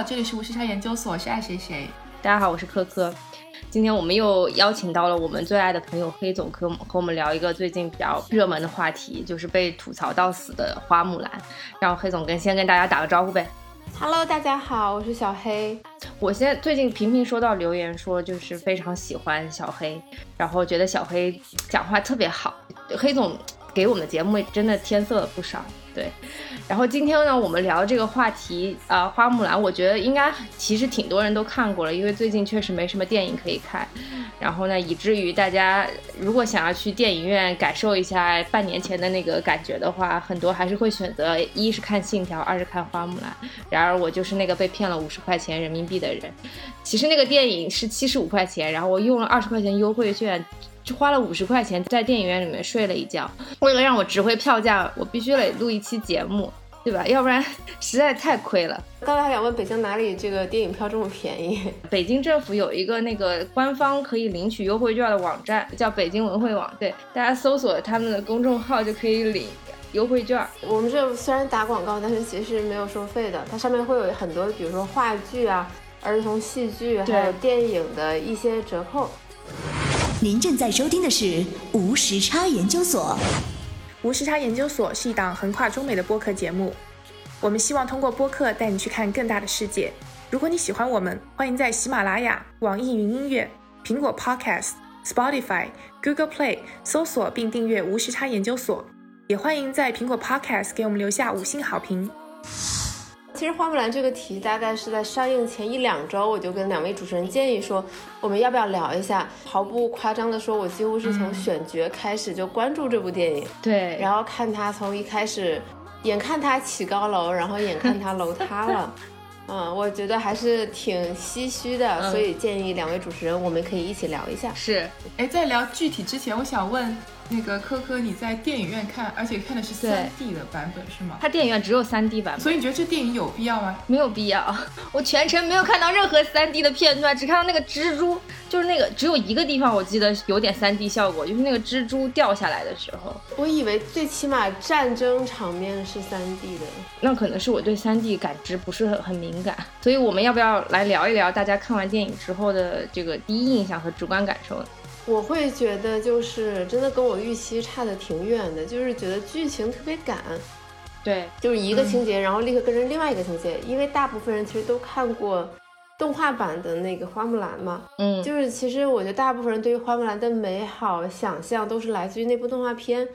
好，这里是无时差研究所，我是爱谁谁。大家好，我是科科。今天我们又邀请到了我们最爱的朋友黑总，和和我们聊一个最近比较热门的话题，就是被吐槽到死的花木兰。让黑总跟先跟大家打个招呼呗。Hello，大家好，我是小黑。我现在最近频频收到留言说，就是非常喜欢小黑，然后觉得小黑讲话特别好。黑总给我们的节目真的添色了不少。对，然后今天呢，我们聊这个话题啊，花木兰，我觉得应该其实挺多人都看过了，因为最近确实没什么电影可以看，然后呢，以至于大家如果想要去电影院感受一下半年前的那个感觉的话，很多还是会选择一是看《信条》，二是看《花木兰》。然而我就是那个被骗了五十块钱人民币的人，其实那个电影是七十五块钱，然后我用了二十块钱优惠券。就花了五十块钱在电影院里面睡了一觉，为了让我值回票价，我必须得录一期节目，对吧？要不然 实在太亏了。刚才还想问北京哪里这个电影票这么便宜？北京政府有一个那个官方可以领取优惠券的网站，叫北京文汇网，对，大家搜索他们的公众号就可以领优惠券。我们这虽然打广告，但是其实没有收费的，它上面会有很多，比如说话剧啊、儿童戏剧，还有电影的一些折扣。您正在收听的是无时差研究所。无时差研究所是一档横跨中美的播客节目，我们希望通过播客带你去看更大的世界。如果你喜欢我们，欢迎在喜马拉雅、网易云音乐、苹果 Podcast、Spotify、Google Play 搜索并订阅无时差研究所，也欢迎在苹果 Podcast 给我们留下五星好评。其实花木兰这个题大概是在上映前一两周，我就跟两位主持人建议说，我们要不要聊一下？毫不夸张的说，我几乎是从选角开始就关注这部电影，对，然后看他从一开始，眼看他起高楼，然后眼看他楼塌了，嗯，我觉得还是挺唏嘘的，所以建议两位主持人我们可以一起聊一下。是，哎，在聊具体之前，我想问。那个科科，你在电影院看，而且看的是三 D 的版本是吗？它电影院只有三 D 版本，所以你觉得这电影有必要吗？没有必要，我全程没有看到任何三 D 的片段，只看到那个蜘蛛，就是那个只有一个地方我记得有点三 D 效果，就是那个蜘蛛掉下来的时候。我以为最起码战争场面是三 D 的，那可能是我对三 D 感知不是很很敏感，所以我们要不要来聊一聊大家看完电影之后的这个第一印象和直观感受？我会觉得就是真的跟我预期差的挺远的，就是觉得剧情特别赶，对，就是一个情节，然后立刻跟着另外一个情节。因为大部分人其实都看过动画版的那个花木兰嘛，嗯，就是其实我觉得大部分人对于花木兰的美好想象都是来自于那部动画片，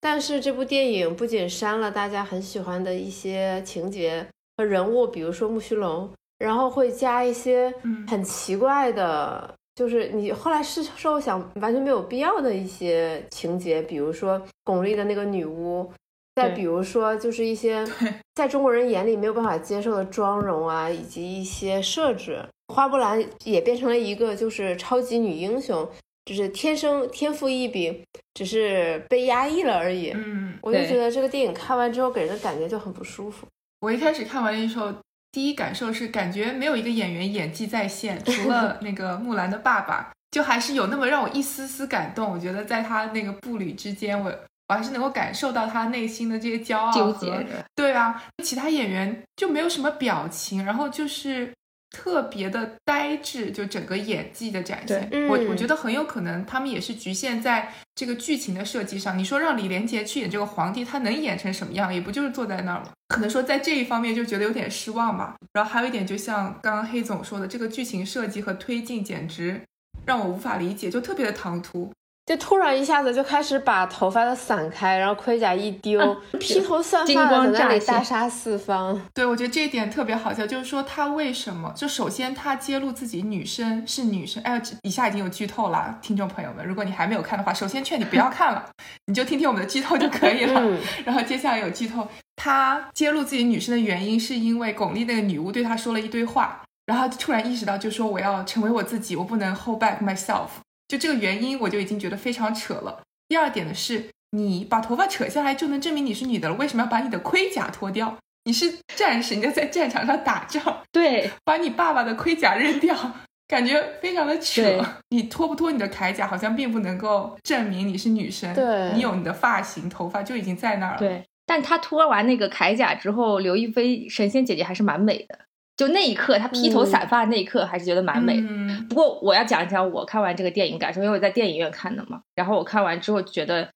但是这部电影不仅删了大家很喜欢的一些情节和人物，比如说木须龙，然后会加一些很奇怪的。就是你后来是说想完全没有必要的一些情节，比如说巩俐的那个女巫，再比如说就是一些 在中国人眼里没有办法接受的妆容啊，以及一些设置。花木兰也变成了一个就是超级女英雄，就是天生天赋异禀，只是被压抑了而已。嗯，我就觉得这个电影看完之后给人的感觉就很不舒服。我一开始看完的时候。第一感受是感觉没有一个演员演技在线，除了那个木兰的爸爸，就还是有那么让我一丝丝感动。我觉得在他那个步履之间，我我还是能够感受到他内心的这些骄傲和对啊，其他演员就没有什么表情，然后就是。特别的呆滞，就整个演技的展现，我我觉得很有可能他们也是局限在这个剧情的设计上。你说让李连杰去演这个皇帝，他能演成什么样？也不就是坐在那儿吗？可能说在这一方面就觉得有点失望吧。然后还有一点，就像刚刚黑总说的，这个剧情设计和推进简直让我无法理解，就特别的唐突。就突然一下子就开始把头发都散开，然后盔甲一丢，披头散发的在那里大杀四方。对，我觉得这一点特别好笑，就是说他为什么？就首先他揭露自己女生是女生，哎，以下已经有剧透了，听众朋友们，如果你还没有看的话，首先劝你不要看了，你就听听我们的剧透就可以了。然后接下来有剧透，他揭露自己女生的原因是因为巩俐那个女巫对他说了一堆话，然后突然意识到，就说我要成为我自己，我不能 hold back myself。就这个原因，我就已经觉得非常扯了。第二点呢，是你把头发扯下来就能证明你是女的了，为什么要把你的盔甲脱掉？你是战士，你要在战场上打仗，对，把你爸爸的盔甲扔掉，感觉非常的扯。你脱不脱你的铠甲，好像并不能够证明你是女生。对，你有你的发型、头发就已经在那儿了。对，但他脱完那个铠甲之后，刘亦菲神仙姐姐还是蛮美的。就那一刻，他披头散发那一刻，还是觉得蛮美的。嗯不过我要讲一讲我看完这个电影感受，因为我在电影院看的嘛。然后我看完之后觉得，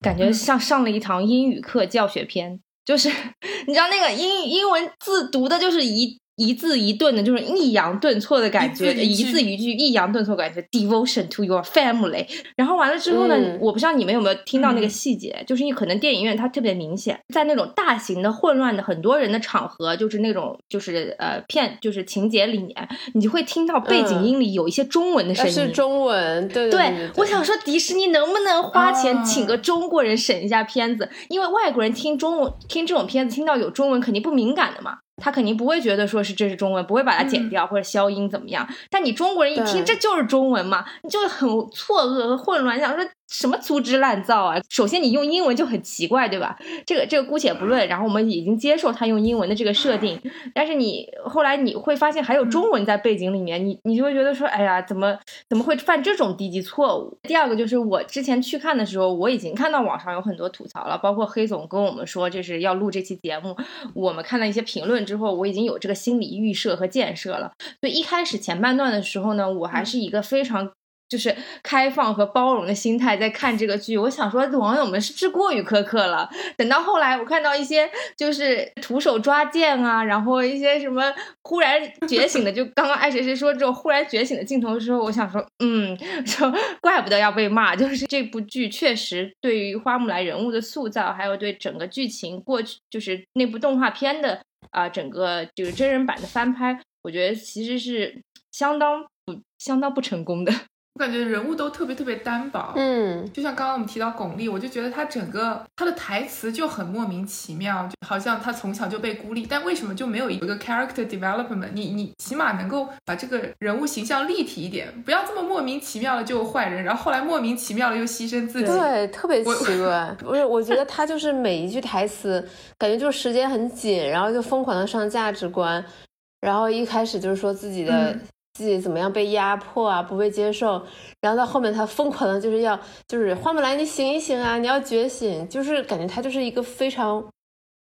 感觉像上了一堂英语课教学片，就是 你知道那个英英文字读的就是一。一字一顿的，就是抑扬顿挫的感觉，一字一句抑扬顿挫感觉，devotion to your family。然后完了之后呢，嗯我不知道你们有没有听到那个嗯细节，就是你可能电影院它特别明显，在那种大型的混乱的很多人的场合，就是那种就是呃片就是情节里面，你就会听到背景嗯音里有一些中文的声音。那是中文，对对对，我想说，迪士尼能不能花钱啊请个中国人审一下片子？因为外国人听中文听这种片子，听到有中文肯定不敏感的嘛，他肯定不会觉得说是这是中文，不会把它剪掉或者消音怎么样。但你中国人一听这就是中文嘛，你就很错愕和混乱，想说什么粗制滥造啊！首先你用英文就很奇怪，对吧？这个这个姑且不论，然后我们已经接受他用英文的这个设定，但是你后来你会发现还有中文在背景里面，你你就会觉得说，哎呀，怎么怎么会犯这种低级错误？第二个就是我之前去看的时候，我已经看到网上有很多吐槽了，包括黑总跟我们说这是要录这期节目，我们看到一些评论之后，我已经有这个心理预设和建设了。所以一开始前半段的时候呢，我还是一个非常。就是开放和包容的心态在看这个剧，我想说网友们是不是过于苛刻了？等到后来我看到一些就是徒手抓剑啊，然后一些什么忽然觉醒的，就刚刚爱谁谁说这种忽然觉醒的镜头的时候，我想说，嗯，说怪不得要被骂，就是这部剧确实对于花木兰人物的塑造，还有对整个剧情过去就是那部动画片的啊、整个这个真人版的翻拍，我觉得其实是相当不相当不成功的。我感觉人物都特别特别单薄。嗯，就像刚刚我们提到巩俐，我就觉得她整个她的台词就很莫名其妙，就好像她从小就被孤立，但为什么就没有一个 character development？你你起码能够把这个人物形象立体一点，不要这么莫名其妙的就坏人，然后后来莫名其妙的又牺牲自己。对，特别奇怪。不是，我觉得他就是每一句台词，感觉就是时间很紧，然后就疯狂的上价值观，然后一开始就是说自己的、嗯自己怎么样被压迫啊，不被接受，然后到后面他疯狂的就是要就是花木兰你醒一醒啊，你要觉醒，就是感觉他就是一个非常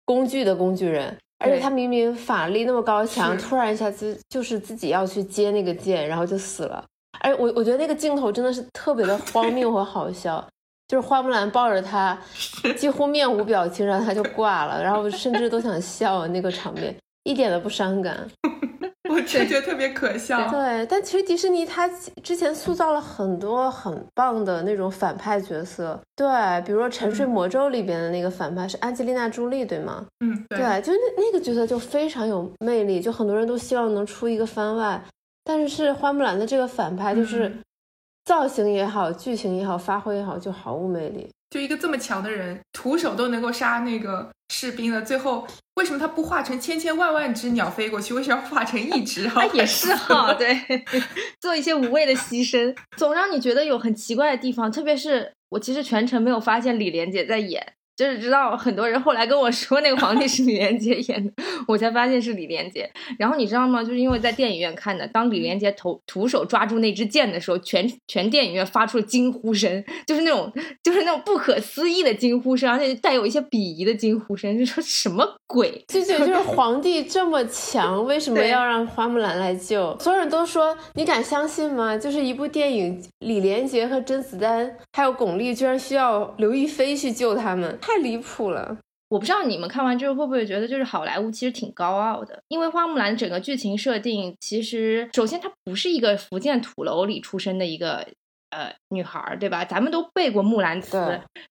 工具的工具人。而且他明明法力那么高强，突然一下子就是自己要去接那个剑，然后就死了。而我我觉得那个镜头真的是特别的荒谬和好笑，就是花木兰抱着他，几乎面无表情，然后他就挂了，然后甚至都想笑那个场面，一点都不伤感。我真觉得特别可笑。对，但其实迪士尼它之前塑造了很多很棒的那种反派角色，对，比如说《沉睡魔咒》里边的那个反派是安吉丽娜·朱莉，对吗？嗯，对，对，就是那那个角色就非常有魅力，就很多人都希望能出一个番外，但是是花木兰的这个反派就是嗯造型也好，剧情也好，发挥也好，就毫无魅力。就一个这么强的人，徒手都能够杀那个士兵的，最后为什么他不化成千千万万只鸟飞过去？为什么要化成一只？啊，也是哈，对，做一些无谓的牺牲，总让你觉得有很奇怪的地方。特别是我其实全程没有发现李连杰在演，就是直到很多人后来跟我说那个皇帝是李连杰演的，我才发现是李连杰。然后你知道吗？就是因为在电影院看的，当李连杰头徒手抓住那支箭的时候，全全电影院发出了惊呼声，就是那种就是那种不可思议的惊呼声，而且带有一些鄙夷的惊呼声，就说什么鬼？就觉得就是皇帝这么强，为什么要让花木兰来救？所有人都说，你敢相信吗？就是一部电影，李连杰和甄子丹还有巩俐，居然需要刘亦菲去救他们，太离谱了。我不知道你们看完之后会不会觉得，就是好莱坞其实挺高傲的，因为花木兰整个剧情设定，其实首先她不是一个福建土楼里出生的一个呃女孩儿，对吧？咱们都背过《木兰辞》，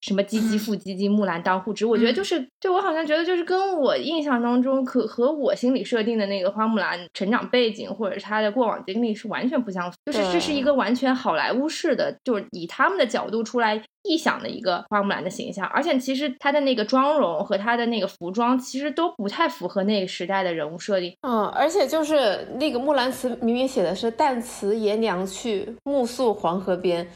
什么唧唧复唧唧，木兰当户织。我觉得就是，就我好像觉得就是跟我印象当中可和我心里设定的那个花木兰成长背景或者是她的过往经历是完全不相符，就是这是一个完全好莱坞式的，就是以他们的角度出来。臆想的一个花木兰的形象，而且其实她的那个妆容和她的那个服装，其实都不太符合那个时代的人物设定。嗯，而且就是那个《木兰辞》明明写的是“旦辞爷娘去，暮宿黄河边”，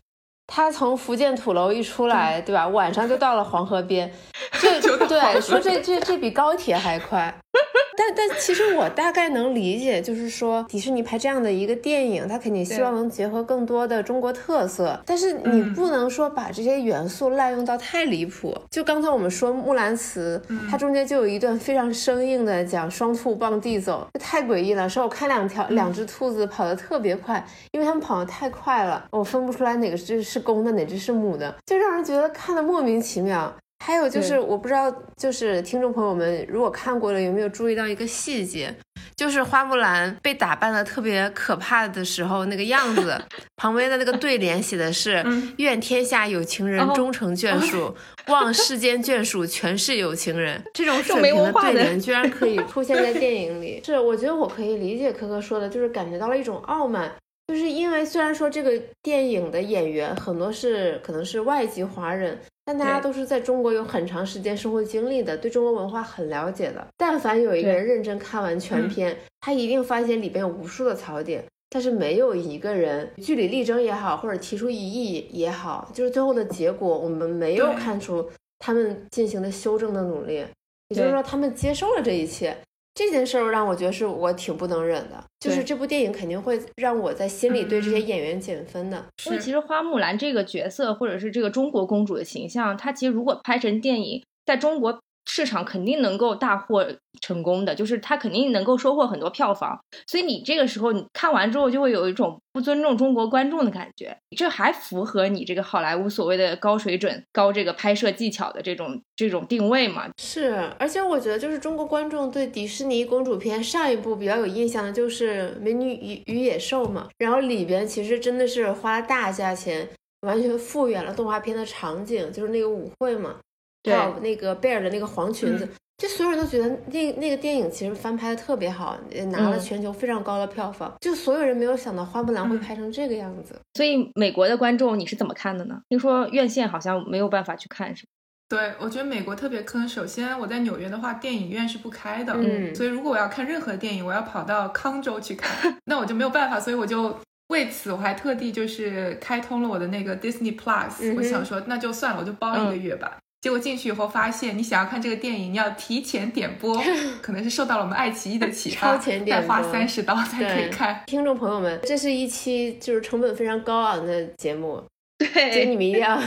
他从福建土楼一出来，对吧？晚上就到了黄河边，这 对说这这这比高铁还快。但但其实我大概能理解，就是说迪士尼拍这样的一个电影，它肯定希望能结合更多的中国特色，但是你不能说把这些元素滥用到太离谱。就刚才我们说《木兰辞》，它中间就有一段非常生硬的讲双兔傍地走，太诡异了。说我看两条两只兔子跑得特别快，因为它们跑得太快了，我分不出来哪个是是公的，哪只是母的，就让人觉得看得莫名其妙。还有就是，我不知道，就是听众朋友们如果看过了，有没有注意到一个细节，就是花木兰被打扮的特别可怕的时候那个样子，旁边的那个对联写的是“愿天下有情人终成眷属，望世间眷属全是有情人”。这种水平的对联居然可以 出现在电影里，是我觉得我可以理解可可说的，就是感觉到了一种傲慢，就是因为虽然说这个电影的演员很多是可能是外籍华人。但大家都是在中国有很长时间生活经历的，对中国文化很了解的。但凡有一个人认真看完全篇，他一定发现里边有无数的槽点，但是没有一个人据理力争也好，或者提出异议也好，就是最后的结果，我们没有看出他们进行的修正的努力，也就是说，他们接受了这一切。这件事儿让我觉得是我挺不能忍的，就是这部电影肯定会让我在心里对这些演员减分的。因为其实花木兰这个角色，或者是这个中国公主的形象，它其实如果拍成电影，在中国。市场肯定能够大获成功的，就是它肯定能够收获很多票房。所以你这个时候你看完之后，就会有一种不尊重中国观众的感觉。这还符合你这个好莱坞所谓的高水准、高这个拍摄技巧的这种这种定位吗？是，而且我觉得就是中国观众对迪士尼公主片上一部比较有印象的就是《美女与与野兽》嘛，然后里边其实真的是花了大价钱，完全复原了动画片的场景，就是那个舞会嘛。还有那个贝尔的那个黄裙子，就所有人都觉得那那个电影其实翻拍的特别好，拿了全球非常高的票房。就所有人没有想到花木兰会拍成这个样子。所以美国的观众你是怎么看的呢？听说院线好像没有办法去看，是吗对，我觉得美国特别坑。首先我在纽约的话，电影院是不开的，嗯，所以如果我要看任何电影，我要跑到康州去看，那我就没有办法。所以我就为此我还特地就是开通了我的那个 Disney Plus，我想说那就算了，我就包一个月吧。结果进去以后发现，你想要看这个电影，你要提前点播，可能是受到了我们爱奇艺的启发，再花三十刀才可以看。听众朋友们，这是一期就是成本非常高昂的节目，对，所以你们一定要。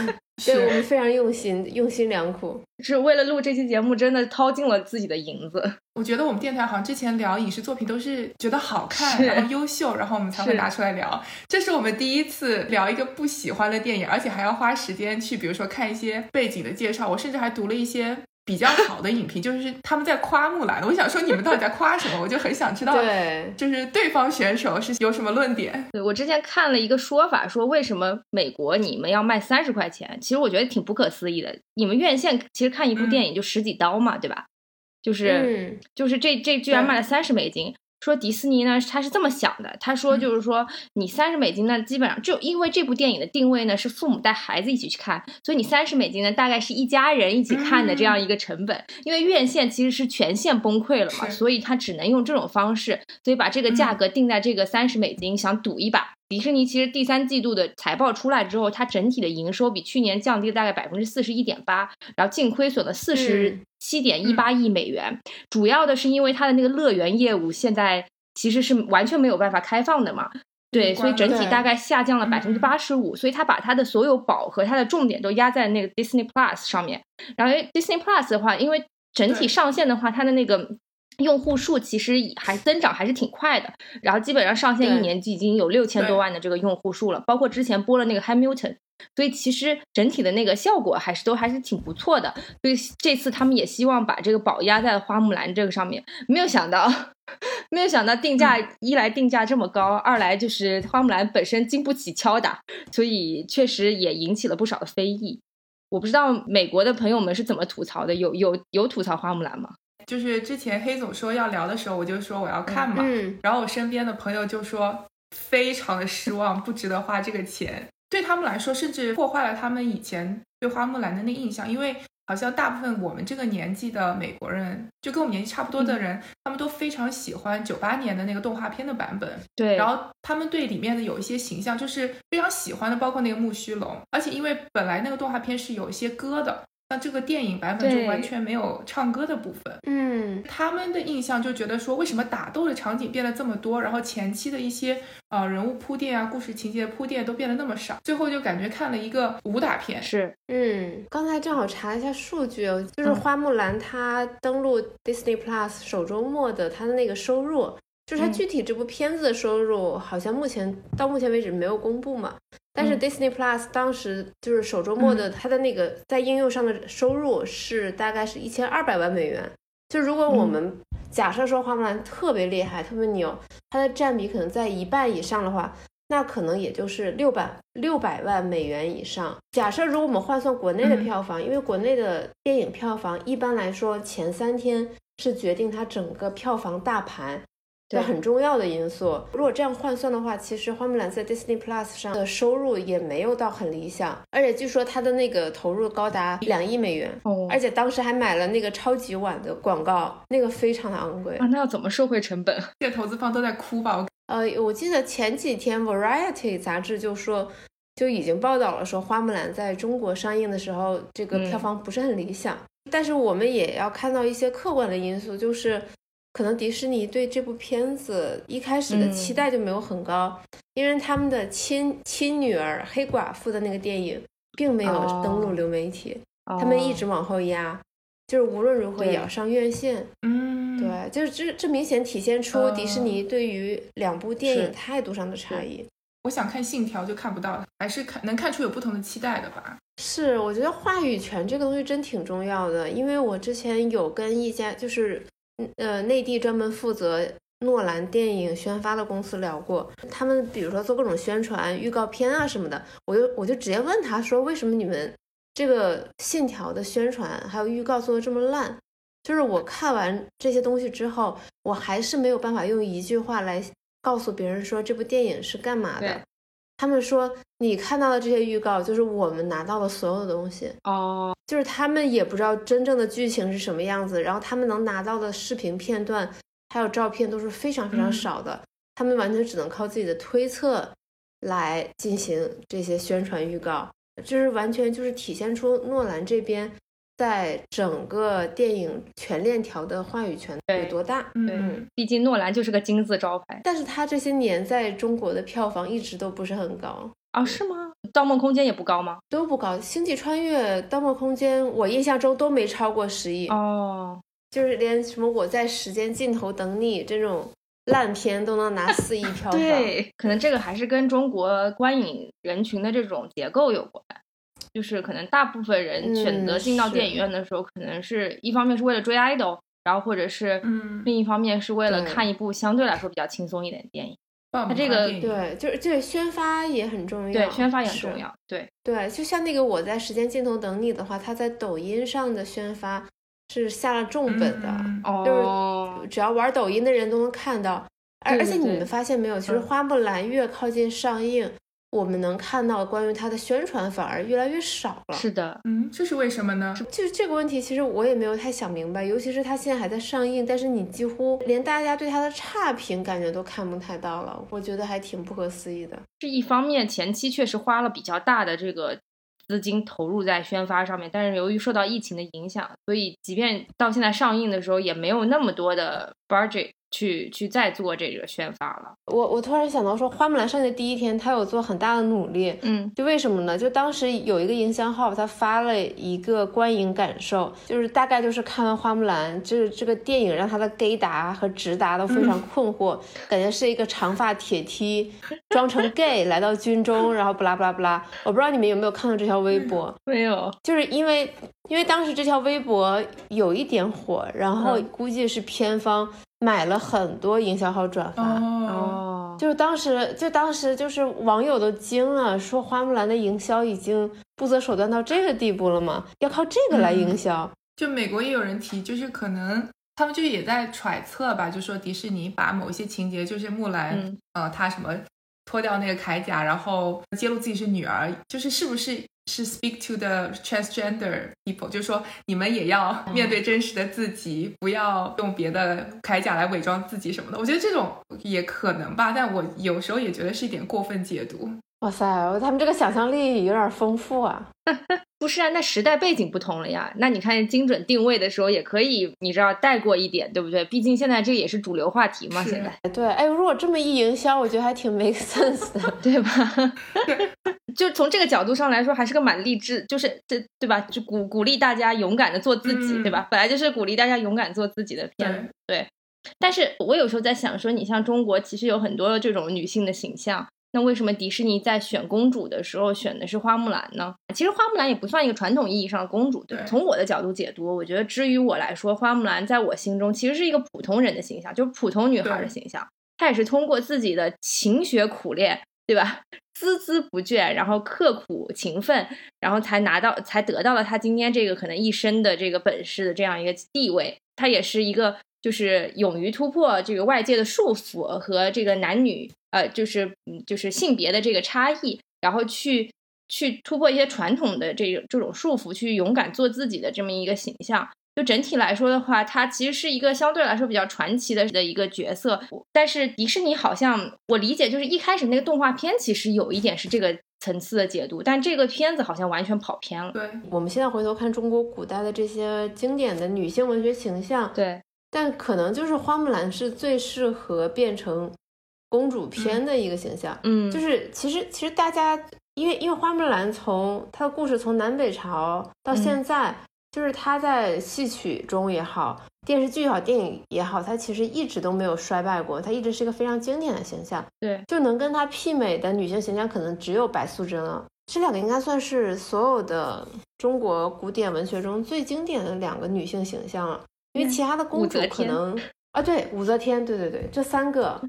对我们非常用心，用心良苦，是为了录这期节目，真的掏尽了自己的银子。我觉得我们电台好像之前聊影视作品都是觉得好看，然后优秀，然后我们才会拿出来聊。这是我们第一次聊一个不喜欢的电影，而且还要花时间去，比如说看一些背景的介绍。我甚至还读了一些。比较好的影评就是他们在夸木兰，我想说你们到底在夸什么？我就很想知道，对，就是对方选手是有什么论点？对我之前看了一个说法，说为什么美国你们要卖三十块钱？其实我觉得挺不可思议的。你们院线其实看一部电影就十几刀嘛，对吧？就是就是这这居然卖了三十美金。说迪士尼呢，他是这么想的。他说，就是说，你三十美金呢，基本上就因为这部电影的定位呢是父母带孩子一起去看，所以你三十美金呢，大概是一家人一起看的这样一个成本。因为院线其实是全线崩溃了嘛，所以他只能用这种方式，所以把这个价格定在这个三十美金，想赌一把。迪士尼其实第三季度的财报出来之后，它整体的营收比去年降低了大概百分之四十一点八，然后净亏损了四十七点一八亿美元。主要的是因为它的那个乐园业务现在其实是完全没有办法开放的嘛，对，所以整体大概下降了百分之八十五。所以它把它的所有宝和它的重点都压在那个 Disney Plus 上面。然后 Disney Plus 的话，因为整体上线的话，它的那个。用户数其实还增长还是挺快的，然后基本上上线一年就已经有六千多万的这个用户数了，包括之前播了那个 Hamilton，所以其实整体的那个效果还是都还是挺不错的。所以这次他们也希望把这个宝压在花木兰这个上面，没有想到，没有想到定价一来定价这么高，二来就是花木兰本身经不起敲打，所以确实也引起了不少的非议。我不知道美国的朋友们是怎么吐槽的，有有有吐槽花木兰吗？就是之前黑总说要聊的时候，我就说我要看嘛，嗯然后我身边的朋友就说非常的失望，不值得花这个钱。对他们来说，甚至破坏了他们以前对花木兰的那印象，因为好像大部分我们这个年纪的美国人，就跟我们年纪差不多的人，他们都非常喜欢九八年的那个动画片的版本。对，然后他们对里面的有一些形象就是非常喜欢的，包括那个木须龙，而且因为本来那个动画片是有一些歌的。那这个电影版本就完全没有唱歌的部分。嗯，他们的印象就觉得说，为什么打斗的场景变得这么多，然后前期的一些呃人物铺垫啊、故事情节铺垫都变得那么少，最后就感觉看了一个武打片。是嗯，刚才正好查了一下数据哦，就是嗯花木兰她登陆 Disney Plus 首周末的她的那个收入，就是它嗯具体这部片子的收入，好像目前到目前为止没有公布嘛。但是嗯 Disney Plus 当时就是首周末的它的那个在应用上的收入是大概是一千二百万美元。就如果我嗯们假设说花木兰特别厉害、特别牛，它的占比可能在一半以上的话，那可能也就是六百六百万美元以上。假设如果我们换算国内的嗯票房，因为国内的电影票房一般来说前三天是决定它整个票房大盘。对很重要的因素。如果这样换算的话，其实花木兰在 Disney Plus 上的收入也没有到很理想，而且据说它的那个投入高达两亿美元，哦而且当时还买了那个超级碗的广告，那个非常的昂贵。啊，那要怎么收回成本？这些投资方都在哭吧？我呃，我记得前几天 Variety 杂志就说，就已经报道了说花木兰在中国上映的时候，这个票嗯房不是很理想。但是我们也要看到一些客观的因素，就是可能迪士尼对这部片子一开始的期嗯待就没有很高，因为他们的亲亲女儿黑寡妇的那个电影并没有登陆哦流媒体，他们一直往后压，就是无论如何也要上院线。嗯，对，就是这这明显体现出迪士尼对于两部电影态度上的差异。我想看《信条》就看不到了，还是看能看出有不同的期待的吧？是，我觉得话语权这个东西真挺重要的，因为我之前有跟一家就是嗯呃内地专门负责诺兰电影宣发的公司聊过，他们比如说做各种宣传、预告片啊什么的，我就我就直接问他说，为什么你们这个信条的宣传还有预告做的这么烂？就是我看完这些东西之后，我还是没有办法用一句话来告诉别人说这部电影是干嘛的。他们说你看到的这些预告就是我们拿到的所有的东西，哦，就是他们也不知道真正的剧情是什么样子，然后他们能拿到的视频片段还有照片都是非常非常嗯。少的，他们完全只能靠自己的推测来进行这些宣传预告，就是完全就是体现出诺兰这边在整个电影全链条的话语权有多大。对嗯，毕竟诺兰就是个金字招牌但是他这些年在中国的票房一直都不是很高，啊，是吗？《盗梦空间》也不高吗？都不高。《星际穿越》《盗梦空间》，我印象中都没超过十亿。哦，就是连什么我在时间尽头等你这种烂片都能拿 四亿票房。对，可能这个还是跟中国观影人群的这种结构有关。就是可能大部分人选择进到电影院的时候，可能是一方面是为了追 idol，然后或者是嗯另一方面是为了看一部相对来说比较轻松一点的电影。它这个对，就是这个宣发也很重要，对，宣发也很重。要。对，对，就像那个我在时间尽头等你的话，它在抖音上的宣发是下了重本的，嗯哦，只要玩抖音的人都能看到。而而且你们发现没有，其实嗯花木兰越靠近上映，我们能看到关于它的宣传反而越来越少了。是的，嗯，这是为什么呢？就是这个问题，其实我也没有太想明白，尤其是它现在还在上映，但是你几乎连大家对它的差评感觉都看不太到了，我觉得还挺不可思议的。是一方面，前期确实花了比较大的这个资金投入在宣发上面，但是由于受到疫情的影响，所以即便到现在上映的时候，也没有那么多的 budget 去去再做这个宣发了。我我突然想到说，花木兰上映的第一天，他有做很大的努力，嗯，就为什么呢？就当时有一个营销号，他发了一个观影感受，就是大概就是看完花木兰，就是这个电影让他的 gay 达和直达都非常困惑，感觉是一个长发铁梯装成 gay 来到军中，然后不拉不拉不拉。我不知道你们有没有看到这条微博，没有，就是因为因为当时这条微博有一点火，然后嗯估计是片方买了很多营销号转发。哦，哦，就是当时，就当时就是网友都惊了，说花木兰的营销已经不择手段到这个地步了吗？要靠这个来营销？就美国也有人提，就是可能他们就也在揣测吧，就说迪士尼把某一些情节，就是木兰，嗯呃，她什么脱掉那个铠甲，然后揭露自己是女儿，就是是不是是 speak to the transgender people，就是说你们也要面对真实的自己，不要用别的铠甲来伪装自己什么的。我觉得这种也可能吧，但我有时候也觉得是一点过分解读。哇塞，他们这个想象力有点丰富啊！不是啊，那时代背景不同了呀。那你看精准定位的时候，也可以，你知道带过一点，对不对？毕竟现在这也是主流话题嘛。现在对，哎，如果这么一营销，我觉得还挺 make sense 的，对吧？就从这个角度上来说，还是个蛮励志，就是这对吧？就鼓鼓励大家勇敢的做自己，对吧？本来就是鼓励大家勇敢做自己的片，对。但是我有时候在想，说你像中国，其实有很多这种女性的形象。那为什么迪士尼在选公主的时候选的是花木兰呢？其实花木兰也不算一个传统意义上的公主。对，从我的角度解读，我觉得，至于我来说，花木兰在我心中其实是一个普通人的形象，就是普通女孩的形象。她也是通过自己的勤学苦练，对吧？孜孜不倦，然后刻苦勤奋，然后才拿到，才得到了她今天这个可能一生的这个本事的这样一个地位。她也是一个。就是勇于突破这个外界的束缚和这个男女呃，就是就是性别的这个差异，然后去去突破一些传统的这种这种束缚，去勇敢做自己的这么一个形象。就整体来说的话，它其实是一个相对来说比较传奇的的一个角色。但是迪士尼好像我理解，就是一开始那个动画片其实有一点是这个层次的解读，但这个片子好像完全跑偏了。对，我们现在回头看中国古代的这些经典的女性文学形象，对。但可能就是花木兰是最适合变成公主片的一个形象，嗯，就是其实其实大家因为因为花木兰从她的故事从南北朝到现在，就是她在戏曲中也好，电视剧也好，电影也好，她其实一直都没有衰败过，她一直是一个非常经典的形象，对，就能跟她媲美的女性形象可能只有白素贞了，这两个应该算是所有的中国古典文学中最经典的两个女性形象了。因为其他的公主可能。啊，对武则天，对对对，这三个，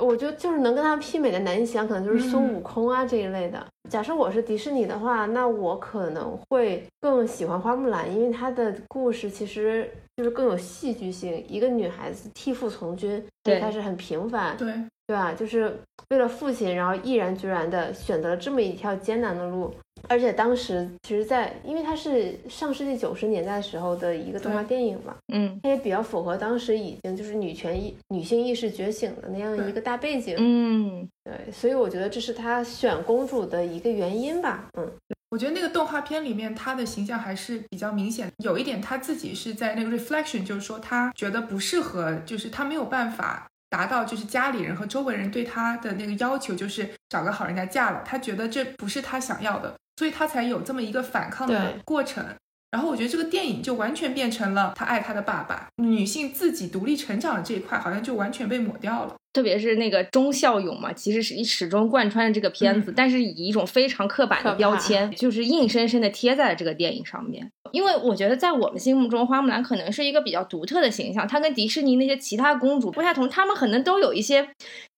我觉得就是能跟他媲美的男性可能就是孙悟空啊这一类的。假设我是迪士尼的话，那我可能会更喜欢花木兰，因为她的故事其实就是更有戏剧性。一个女孩子替父从军，对，她是很平凡，对对啊？就是为了父亲，然后毅然决然的选择了这么一条艰难的路。而且当时其实，在因为它是上世纪九十年代时候的一个动画电影嘛，嗯，它也比较符合当时已经就是女权意、女性意识觉醒的那样一个大背景，嗯，对，所以我觉得这是他选公主的一个原因吧，嗯，我觉得那个动画片里面她的形象还是比较明显，有一点她自己是在那个 reflection，就是说她觉得不适合，就是她没有办法达到就是家里人和周围人对她的那个要求，就是找个好人家嫁了，她觉得这不是她想要的。所以他才有这么一个反抗的过程，然后我觉得这个电影就完全变成了他爱他的爸爸，女性自己独立成长的这一块好像就完全被抹掉了。特别是那个忠孝勇嘛，其实是始终贯穿着这个片子，但是以一种非常刻板的标签，就是硬生生的贴在了这个电影上面。因为我觉得在我们心目中，花木兰可能是一个比较独特的形象，她跟迪士尼那些其他公主不太同，她们可能都有一些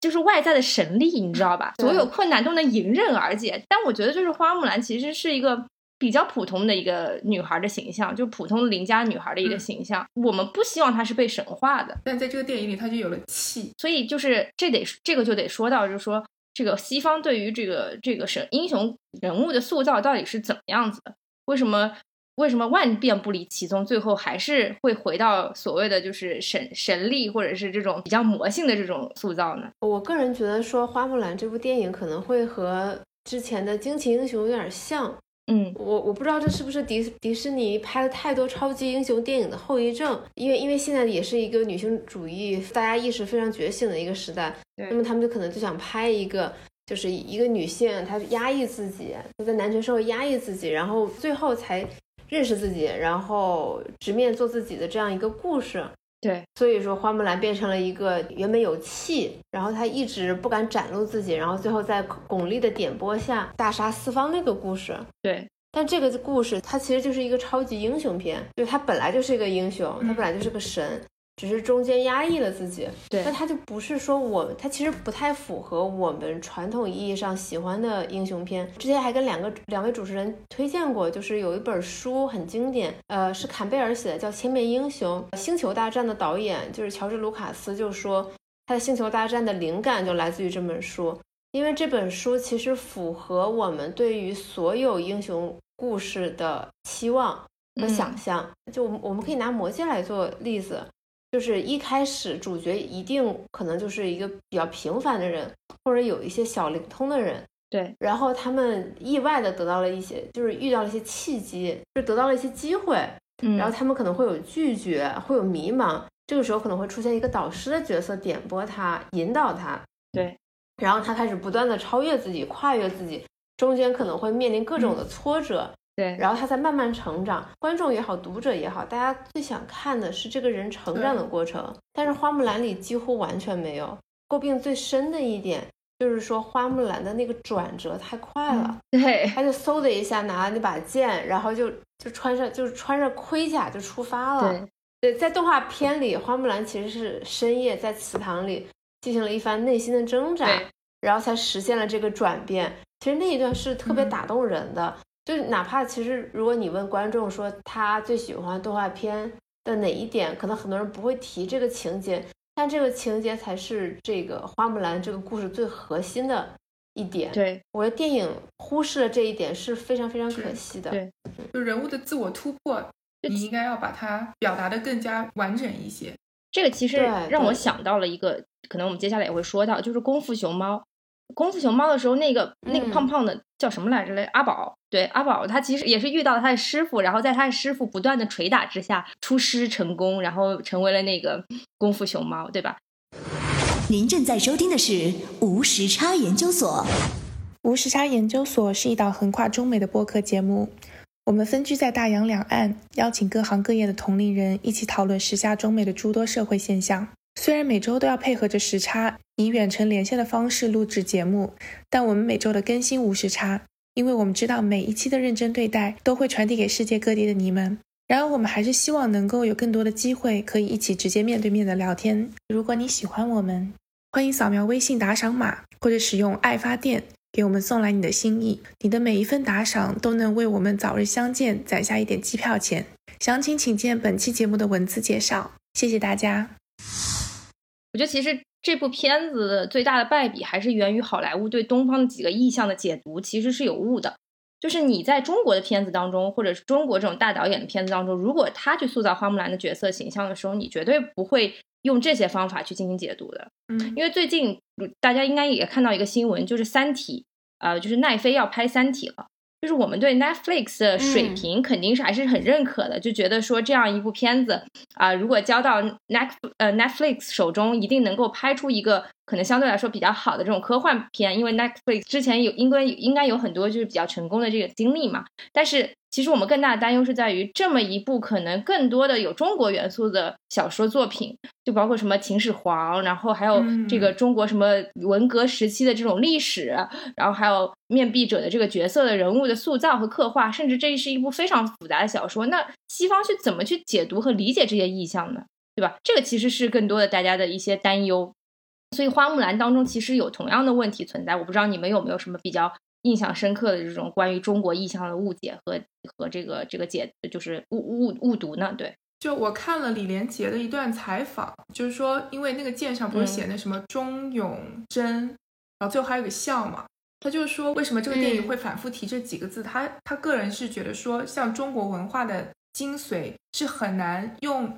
就是外在的神力，你知道吧？所有困难都能迎刃而解。但我觉得就是花木兰其实是一个。比较普通的一个女孩的形象，就普通邻家女孩的一个形象。我们不希望她是被神化的，但在这个电影里，她就有了气。所以就是这得这个就得说到，就是说这个西方对于这个这个神英雄人物的塑造到底是怎么样子的？为什么为什么万变不离其宗，最后还是会回到所谓的就是神神力或者是这种比较魔性的这种塑造呢？我个人觉得说《花木兰》这部电影可能会和之前的《惊奇英雄》有点像。嗯，我我不知道这是不是迪迪士尼拍了太多超级英雄电影的后遗症，因为因为现在也是一个女性主义大家意识非常觉醒的一个时代，那么他们就可能就想拍一个，就是一个女性她压抑自己，她在男权社会压抑自己，然后最后才认识自己，然后直面做自己的这样一个故事。对，所以说花木兰变成了一个原本有气，然后她一直不敢展露自己，然后最后在巩俐的点拨下大杀四方那个故事。对，但这个故事它其实就是一个超级英雄片，就是他本来就是一个英雄，他本来就是个神。只是中间压抑了自己，对，那他就不是说我，他其实不太符合我们传统意义上喜欢的英雄片。之前还跟两个两位主持人推荐过，就是有一本书很经典，呃，是坎贝尔写的，叫《千面英雄》。星球大战的导演就是乔治卢卡斯，就说他的星球大战的灵感就来自于这本书。因为这本书其实符合我们对于所有英雄故事的期望和想象。就我们我们可以拿《魔戒》来做例子，就是一开始主角一定可能就是一个比较平凡的人，或者有一些小灵通的人。对，然后他们意外的得到了一些，就是遇到了一些契机，就得到了一些机会。嗯，然后他们可能会有拒绝，会有迷茫，这个时候可能会出现一个导师的角色，点拨他，引导他。对，然后他开始不断的超越自己，跨越自己，中间可能会面临各种的挫折。对，然后他在慢慢成长。观众也好，读者也好，大家最想看的是这个人成长的过程。但是花木兰里几乎完全没有。诟病最深的一点就是说花木兰的那个转折太快了。对，他就嗖的一下拿了那把剑，然后就就穿上就是穿着盔甲就出发了。对，对，在动画片里，花木兰其实是深夜在祠堂里进行了一番内心的挣扎，然后才实现了这个转变。其实那一段是特别打动人的。就哪怕其实，如果你问观众说他最喜欢动画片的哪一点，可能很多人不会提这个情节，但这个情节才是这个花木兰这个故事最核心的一点。对，我觉得电影忽视了这一点是非常非常可惜的。对，就人物的自我突破，你应该要把它表达的更加完整一些。这个其实让我想到了一个，可能我们接下来也会说到，就是《功夫熊猫》。功夫熊猫的时候，那个那个胖胖的叫什么来着嘞？阿宝，对，阿宝，他其实也是遇到了他的师傅，然后在他的师傅不断的捶打之下出师成功，然后成为了那个功夫熊猫，对吧？您正在收听的是无时差研究所。无时差研究所是一档横跨中美的播客节目，我们分居在大洋两岸，邀请各行各业的同龄人一起讨论时下中美的诸多社会现象。虽然每周都要配合着时差，以远程连线的方式录制节目，但我们每周的更新无时差，因为我们知道每一期的认真对待都会传递给世界各地的你们。然而，我们还是希望能够有更多的机会可以一起直接面对面的聊天。如果你喜欢我们，欢迎扫描微信打赏码，或者使用爱发电给我们送来你的心意。你的每一份打赏都能为我们早日相见攒下一点机票钱。详情请见本期节目的文字介绍。谢谢大家。我觉得其实这部片子最大的败笔还是源于好莱坞对东方的几个意象的解读，其实是有误的。就是你在中国的片子当中，或者是中国这种大导演的片子当中，如果他去塑造花木兰的角色形象的时候，你绝对不会用这些方法去进行解读的。嗯，因为最近大家应该也看到一个新闻，就是《三体》呃，就是奈飞要拍《三体》了。就是我们对 Netflix 的水平肯定是还是很认可的，就觉得说这样一部片子啊，如果交到 Net 呃 Netflix 手中，一定能够拍出一个可能相对来说比较好的这种科幻片，因为 Netflix 之前有应该应该有很多就是比较成功的这个经历嘛，但是。其实我们更大的担忧是在于，这么一部可能更多的有中国元素的小说作品，就包括什么秦始皇，然后还有这个中国什么文革时期的这种历史，然后还有面壁者的这个角色的人物的塑造和刻画，甚至这是一部非常复杂的小说。那西方去怎么去解读和理解这些意象呢？对吧？这个其实是更多的大家的一些担忧。所以花木兰当中其实有同样的问题存在。我不知道你们有没有什么比较。印象深刻的这种关于中国意象的误解和和这个这个解就是误误误读呢？对，就我看了李连杰的一段采访，就是说，因为那个剑上不是写那什么钟永贞，然后最后还有个笑嘛，他就是说为什么这个电影会反复提这几个字？他他个人是觉得说，像中国文化的精髓是很难用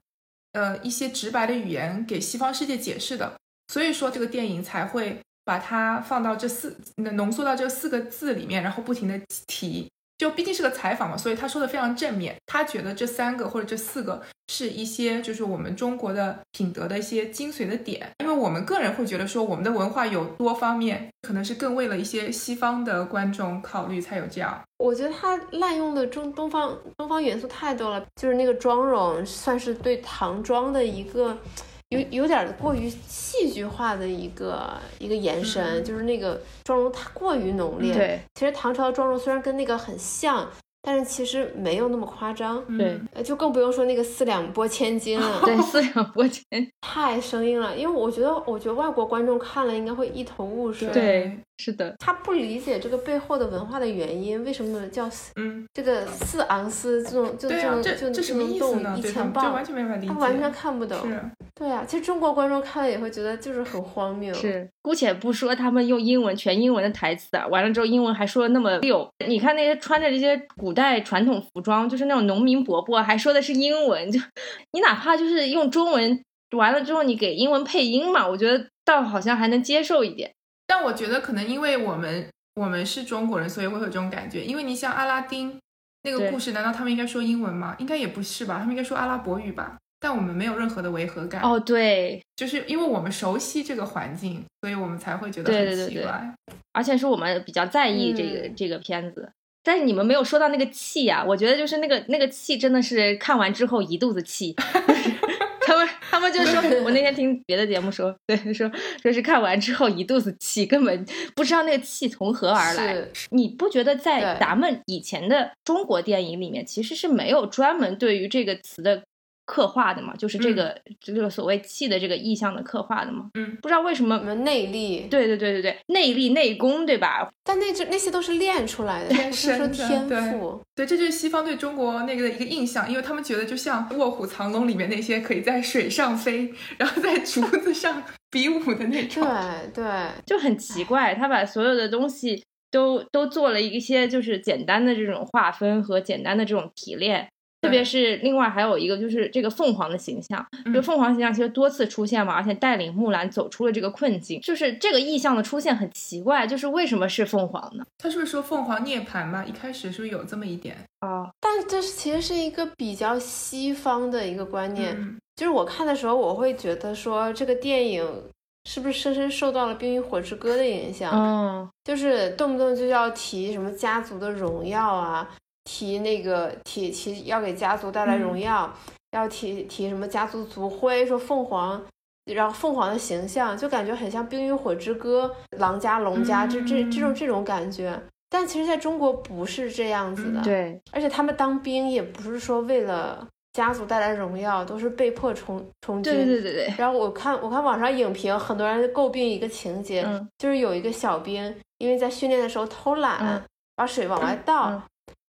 呃一些直白的语言给西方世界解释的，所以说这个电影才会。把它放到这四，浓缩到这四个字里面，然后不停的提，就毕竟是个采访嘛，所以他说的非常正面。他觉得这三个或者这四个是一些就是我们中国的品德的一些精髓的点。因为我们个人会觉得说，我们的文化有多方面，可能是更为了一些西方的观众考虑才有这样。我觉得他滥用的中东方东方元素太多了，就是那个妆容算是对唐装的一个。有有点过于戏剧化的一个一个延伸，就是那个妆容太过于浓烈。对，其实唐朝的妆容虽然跟那个很像，但是其实没有那么夸张。对，就更不用说那个四两拨千斤了。对，四两拨千，太生硬了。因为我觉得，我觉得外国观众看了应该会一头雾水。对，是的，他不理解这个背后的文化的原因，为什么叫嗯，这个四盎司这种就就能就这这什么意思呢？完，全没法理解，他完全看不懂。是对啊，其实中国观众看了也会觉得就是很荒谬。是，姑且不说他们用英文全英文的台词啊，完了之后英文还说的那么溜。你看那些穿着这些古代传统服装，就是那种农民伯伯，还说的是英文，就你哪怕就是用中文，完了之后你给英文配音嘛，我觉得倒好像还能接受一点。但我觉得可能因为我们我们是中国人，所以会有这种感觉。因为你像阿拉丁那个故事，难道他们应该说英文吗？应该也不是吧，他们应该说阿拉伯语吧。但我们没有任何的违和感，哦，对，就是因为我们熟悉这个环境，所以我们才会觉得很对对对对奇怪。而且是我们比较在意这个、嗯这个片子。但是你们没有说到那个气呀、我觉得就是那个那个气真的是看完之后一肚子气。他们他们就说，我那天听别的节目说，对，说说是看完之后一肚子气，根本不知道那个气从何而来。是你不觉得在咱们以前的中国电影里面，其实是没有专门对于这个词的刻画的嘛？就是这个、这个所谓气的这个意象的刻画的嘛？嗯，不知道为什么什。么内力，对对对对对，内力内功，对吧？但那这那些都是练出来的，天不是说生的天对赋。对，这就是西方对中国那个的一个印象，因为他们觉得就像《卧虎藏龙》里面那些可以在水上飞，然后在竹子上比武的那种。对对，就很奇怪，他把所有的东西都都做了一些就是简单的这种划分和简单的这种提炼。特别是另外还有一个就是这个凤凰的形象，嗯就凤凰形象其实多次出现嘛，而且带领木兰走出了这个困境。就是这个意象的出现很奇怪，就是为什么是凤凰呢？他是不是说凤凰涅槃嘛？一开始是不是有这么一点哦，但这是其实是一个比较西方的一个观念。嗯就是我看的时候，我会觉得说这个电影是不是深深受到了《冰与火之歌》的影响？嗯，就是动不动就要提什么家族的荣耀啊，提那个提提要给家族带来荣耀，要提提什么家族族徽，说凤凰，然后凤凰的形象就感觉很像《冰与火之歌》狼家龙家这这这种这种感觉。但其实在中国不是这样子的，对，而且他们当兵也不是说为了家族带来荣耀，都是被迫从从军。对对对对，然后我看我看网上影评，很多人诟病一个情节，嗯。就是有一个小兵因为在训练的时候偷懒，嗯。把水往外倒，嗯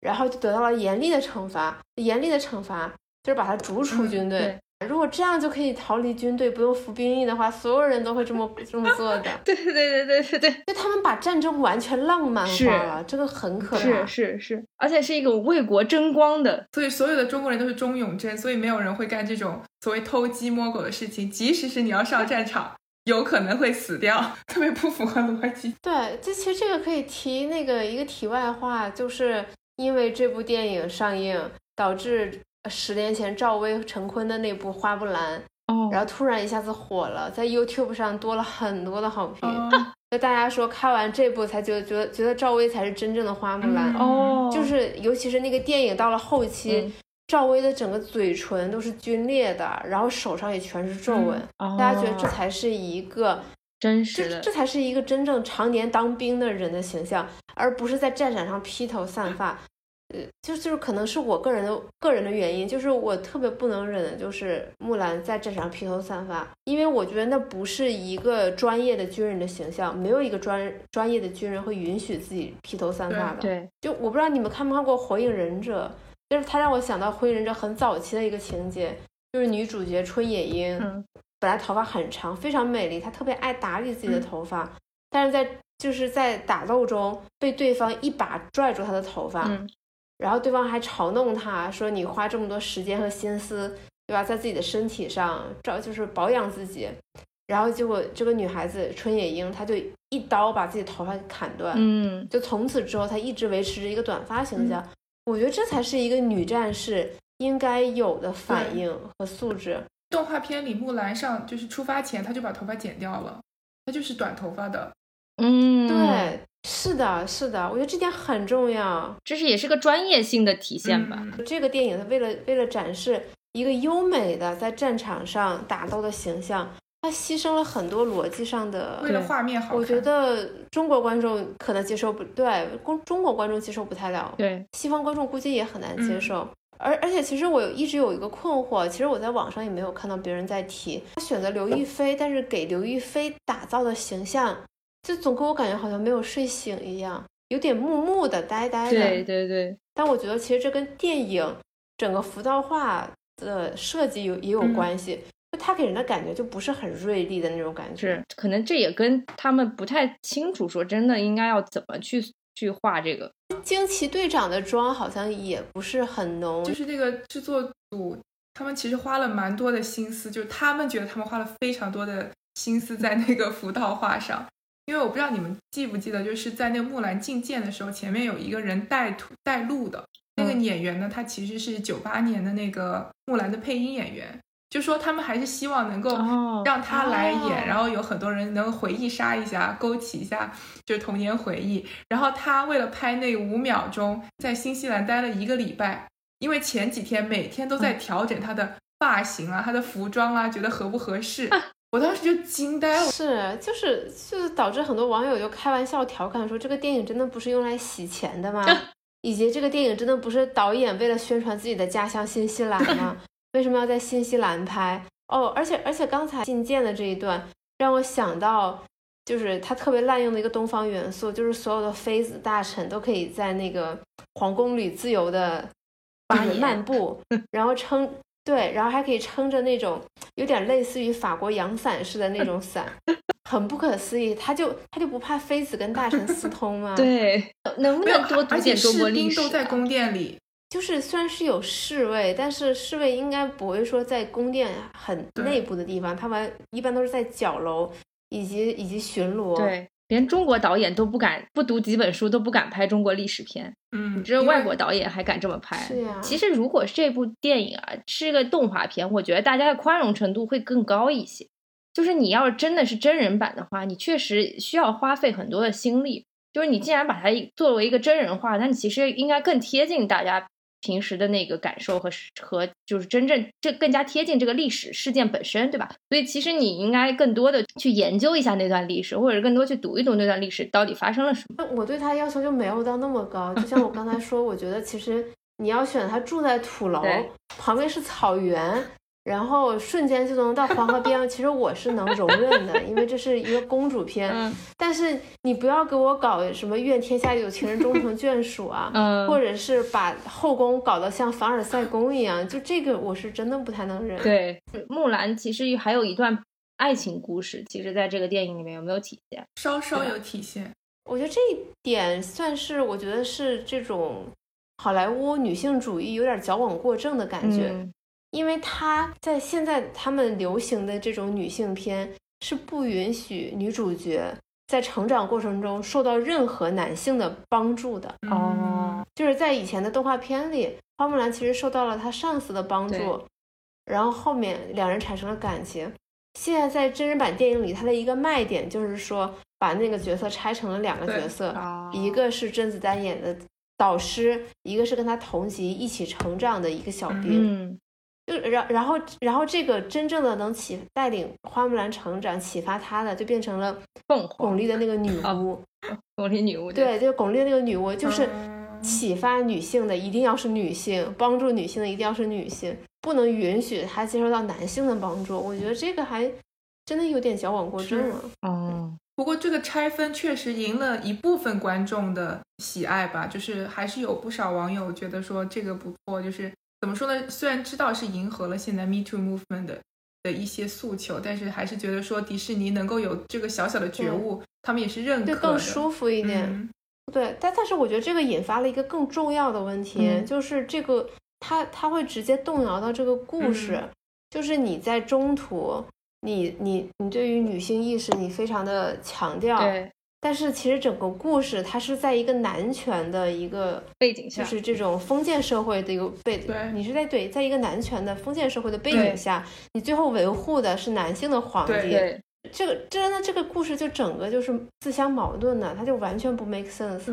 然后就得到了严厉的惩罚。严厉的惩罚就是把他逐出嗯军队。对如果这样就可以逃离军队，不用服兵役的话，所有人都会这么这么做的。对对对对对对，就他们把战争完全浪漫化了，这个很可怕。是是是，而且是一种为国争光的，所以所有的中国人都是忠勇贞，所以没有人会干这种所谓偷鸡摸狗的事情。即使是你要上战场，有可能会死掉，特别不符合逻辑。对，这其实这个可以提那个一个题外话，就是因为这部电影上映，导致十年前赵薇、陈坤的那部《花木兰》，哦然后突然一下子火了，在 YouTube 上多了很多的好评。哦就大家说看完这部才觉得觉得觉得赵薇才是真正的花木兰，嗯哦，就是尤其是那个电影到了后期，嗯赵薇的整个嘴唇都是皲裂的，然后手上也全是皱纹，哦大家觉得这才是一个真实的这这才是一个真正常年当兵的人的形象，而不是在战场上披头散发。呃，就就是可能是我个人的个人的原因，就是我特别不能忍的就是木兰在战场上披头散发，因为我觉得那不是一个专业的军人的形象，没有一个专专业的军人会允许自己披头散发的。对，就我不知道你们看没看过《火影忍者》，就是他让我想到《火影忍者》很早期的一个情节，就是女主角春野樱，嗯本来头发很长，非常美丽，她特别爱打理自己的嗯。头发，但是在就是在打斗中被对方一把拽住她的头发，嗯。然后对方还嘲弄她说你花这么多时间和心思，对吧，在自己的身体上照就是保养自己，然后结果这个女孩子春野樱，她就一刀把自己头发给砍断，嗯。就从此之后，她一直维持着一个短发形象。我觉得这才是一个女战士应该有的反应和素质。动画片里木兰上就是出发前，她就把头发剪掉了，她就是短头发的。嗯，，对，是的，是的，我觉得这点很重要。这是也是个专业性的体现吧。嗯这个电影它为了为了展示一个优美的在战场上打斗的形象，它牺牲了很多逻辑上的为了画面好看，我觉得中国观众可能接受不对，中中国观众接受不太了，对，西方观众估计也很难接嗯受。而而且，其实我有一直有一个困惑，其实我在网上也没有看到别人在提，他选择刘亦菲，但是给刘亦菲打造的形象就总给我感觉好像没有睡醒一样，有点木木的、呆呆的。对对对，但我觉得其实这跟电影整个浮道化的设计有也有关系，就他给人的感觉就不是很锐利的那种感觉。是可能这也跟他们不太清楚，说真的应该要怎么去去画这个。惊奇队长的妆好像也不是很浓，就是那个制作组，他们其实花了蛮多的心思，就是他们觉得他们花了非常多的心思在那个服道画上。因为我不知道你们记不记得，就是在那个木兰觐见的时候，前面有一个人带图带路的那个演员呢，他其实是九八年的那个木兰的配音演员。就说他们还是希望能够让他来演，然后有很多人能回忆杀一下，勾起一下就是童年回忆。然后他为了拍那五秒钟，在新西兰待了一个礼拜，因为前几天每天都在调整他的发型啊、他的服装啊，觉得合不合适。我当时就惊呆了，是就是就是导致很多网友就开玩笑调侃说，这个电影真的不是用来洗钱的吗？以及这个电影真的不是导演为了宣传自己的家乡新西兰吗？为什么要在新西兰拍？哦，而且而且刚才进见的这一段让我想到，就是他特别滥用的一个东方元素，就是所有的妃子大臣都可以在那个皇宫里自由的漫步，然后撑。对，然后还可以撑着那种有点类似于法国洋伞似的那种伞，很不可思议。他就他就不怕妃子跟大臣私通吗？对，能不能多读点中国历史？都在宫殿里，就是虽然是有侍卫，但是侍卫应该不会说在宫殿很内部的地方，他们一般都是在角楼以及以及巡逻。对。连中国导演都不敢不读几本书都不敢拍中国历史片，嗯，你知道外国导演还敢这么拍？是呀。其实如果这部电影啊是个动画片，我觉得大家的宽容程度会更高一些。就是你要是真的是真人版的话，你确实需要花费很多的心力。就是你既然把它作为一个真人化，那你其实应该更贴近大家。平时的那个感受和和就是真正这更加贴近这个历史事件本身，对吧？所以其实你应该更多的去研究一下那段历史，或者更多去读一读那段历史到底发生了什么。我对他要求就没有到那么高，就像我刚才说，我觉得其实你要选他住在土楼 旁边是草原。然后瞬间就能到黄河边，其实我是能容忍的，因为这是一个公主片。但是你不要给我搞什么愿天下有情人终成眷属啊，或者是把后宫搞得像凡尔赛宫一样，就这个我是真的不太能忍。对，木兰其实还有一段爱情故事，其实在这个电影里面有没有体现？稍稍有体现。我觉得这一点算是，我觉得是这种好莱坞女性主义有点矫枉过正的感觉。因为他在现在他们流行的这种女性片是不允许女主角在成长过程中受到任何男性的帮助的哦，就是在以前的动画片里，花木兰其实受到了她上司的帮助，然后后面两人产生了感情。现在在真人版电影里，它的一个卖点就是说把那个角色拆成了两个角色，一个是甄子丹演的导师，一个是跟他同级一起成长的一个小兵。就然然后然后这个真正的能启带领花木兰成长启发她的就变成了凤巩俐的那个女巫，巩俐女巫对，就是巩俐的那个女巫，就是启发女性的一定要是女性，帮助女性的一定要是女性，不能允许她接受到男性的帮助。我觉得这个还真的有点矫枉过正了。哦，不过这个拆分确实赢了一部分观众的喜爱吧，就是还是有不少网友觉得说这个不错，就是。怎么说呢？虽然知道是迎合了现在 Me Too movement 的的一些诉求，但是还是觉得说迪士尼能够有这个小小的觉悟，他们也是认可的，更舒服一点。对，但但是我觉得这个引发了一个更重要的问题，就是这个它它会直接动摇到这个故事，就是你在中途，你你你对于女性意识你非常的强调。但是其实整个故事它是在一个男权的一个背景下，就是这种封建社会的一个背景。对，你是在对，在一个男权的封建社会的背景下，你最后维护的是男性的皇帝。对，这个真的这个故事就整个就是自相矛盾的，它就完全不 make sense。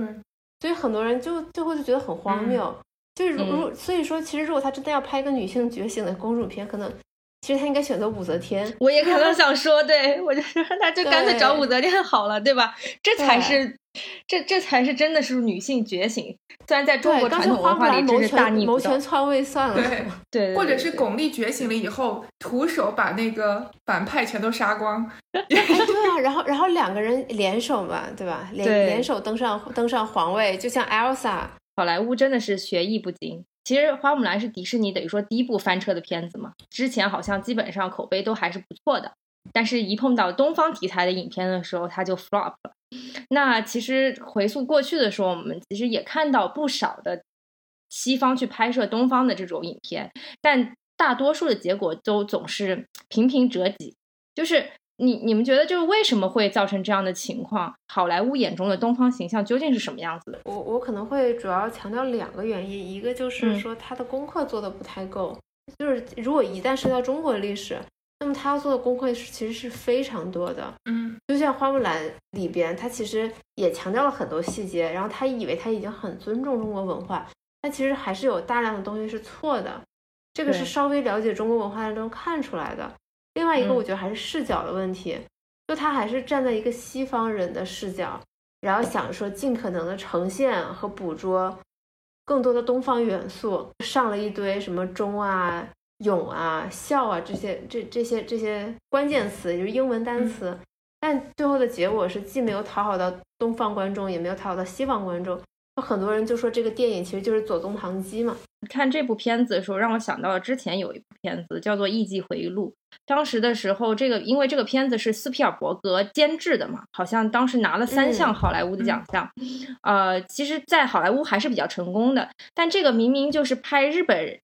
所以很多人就最后就觉得很荒谬。就是如如所以说，其实如果他真的要拍一个女性觉醒的公主片，可能。其实他应该选择武则天，我也刚刚想说，对我就说，他就干脆找武则天好了，对吧？这才是这这才是真的是女性觉醒。虽然在中，国传当时花统文化里，木兰谋真是大权逆不道谋权。篡位算了，对，对，或者是巩俐觉醒了以后，徒手把那个反派全都杀光。哎，对啊，然后然后两个人联手嘛，对吧？联联手登上登上皇位，就像 Elsa，好莱坞真的是学艺不精。其实《花木兰》是迪士尼等于说第一部翻车的片子嘛，之前好像基本上口碑都还是不错的，但是一碰到东方题材的影片的时候，它就 flop 了。那其实回溯过去的时候，我们其实也看到不少的西方去拍摄东方的这种影片，但大多数的结果都总是平平折戟。就是你你们觉得，就是为什么会造成这样的情况？好莱坞眼中的东方形象究竟是什么样子的？我我可能会主要强调两个原因，一个就是嗯说他的功课做的不太够，就是如果一旦涉及到中国历史，那么他要做的功课是其实是非常多的。嗯就像花木兰里边，他其实也强调了很多细节，然后他以为他已经很尊重中国文化，但其实还是有大量的东西是错的。这个是稍微了解中国文化的人都看出来的。另外一个，嗯我觉得还是视角的问题，就他还是站在一个西方人的视角，然后想说尽可能的呈现和捕捉更多的东方元素，上了一堆什么忠啊、勇啊、孝啊这些这这些这些关键词，也就是英文单词。但最后的结果是既没有讨好到东方观众，也没有讨好到西方观众。有很多人就说这个电影其实就是左宗棠鸡嘛。看这部片子的时候，让我想到了之前有一部片子叫做《艺伎回忆录》。当时的时候，这个因为这个片子是斯皮尔伯格监制的嘛，好像当时拿了三项嗯好莱坞的奖项。呃，其实，在好莱坞还是比较成功的。但这个明明就是拍日本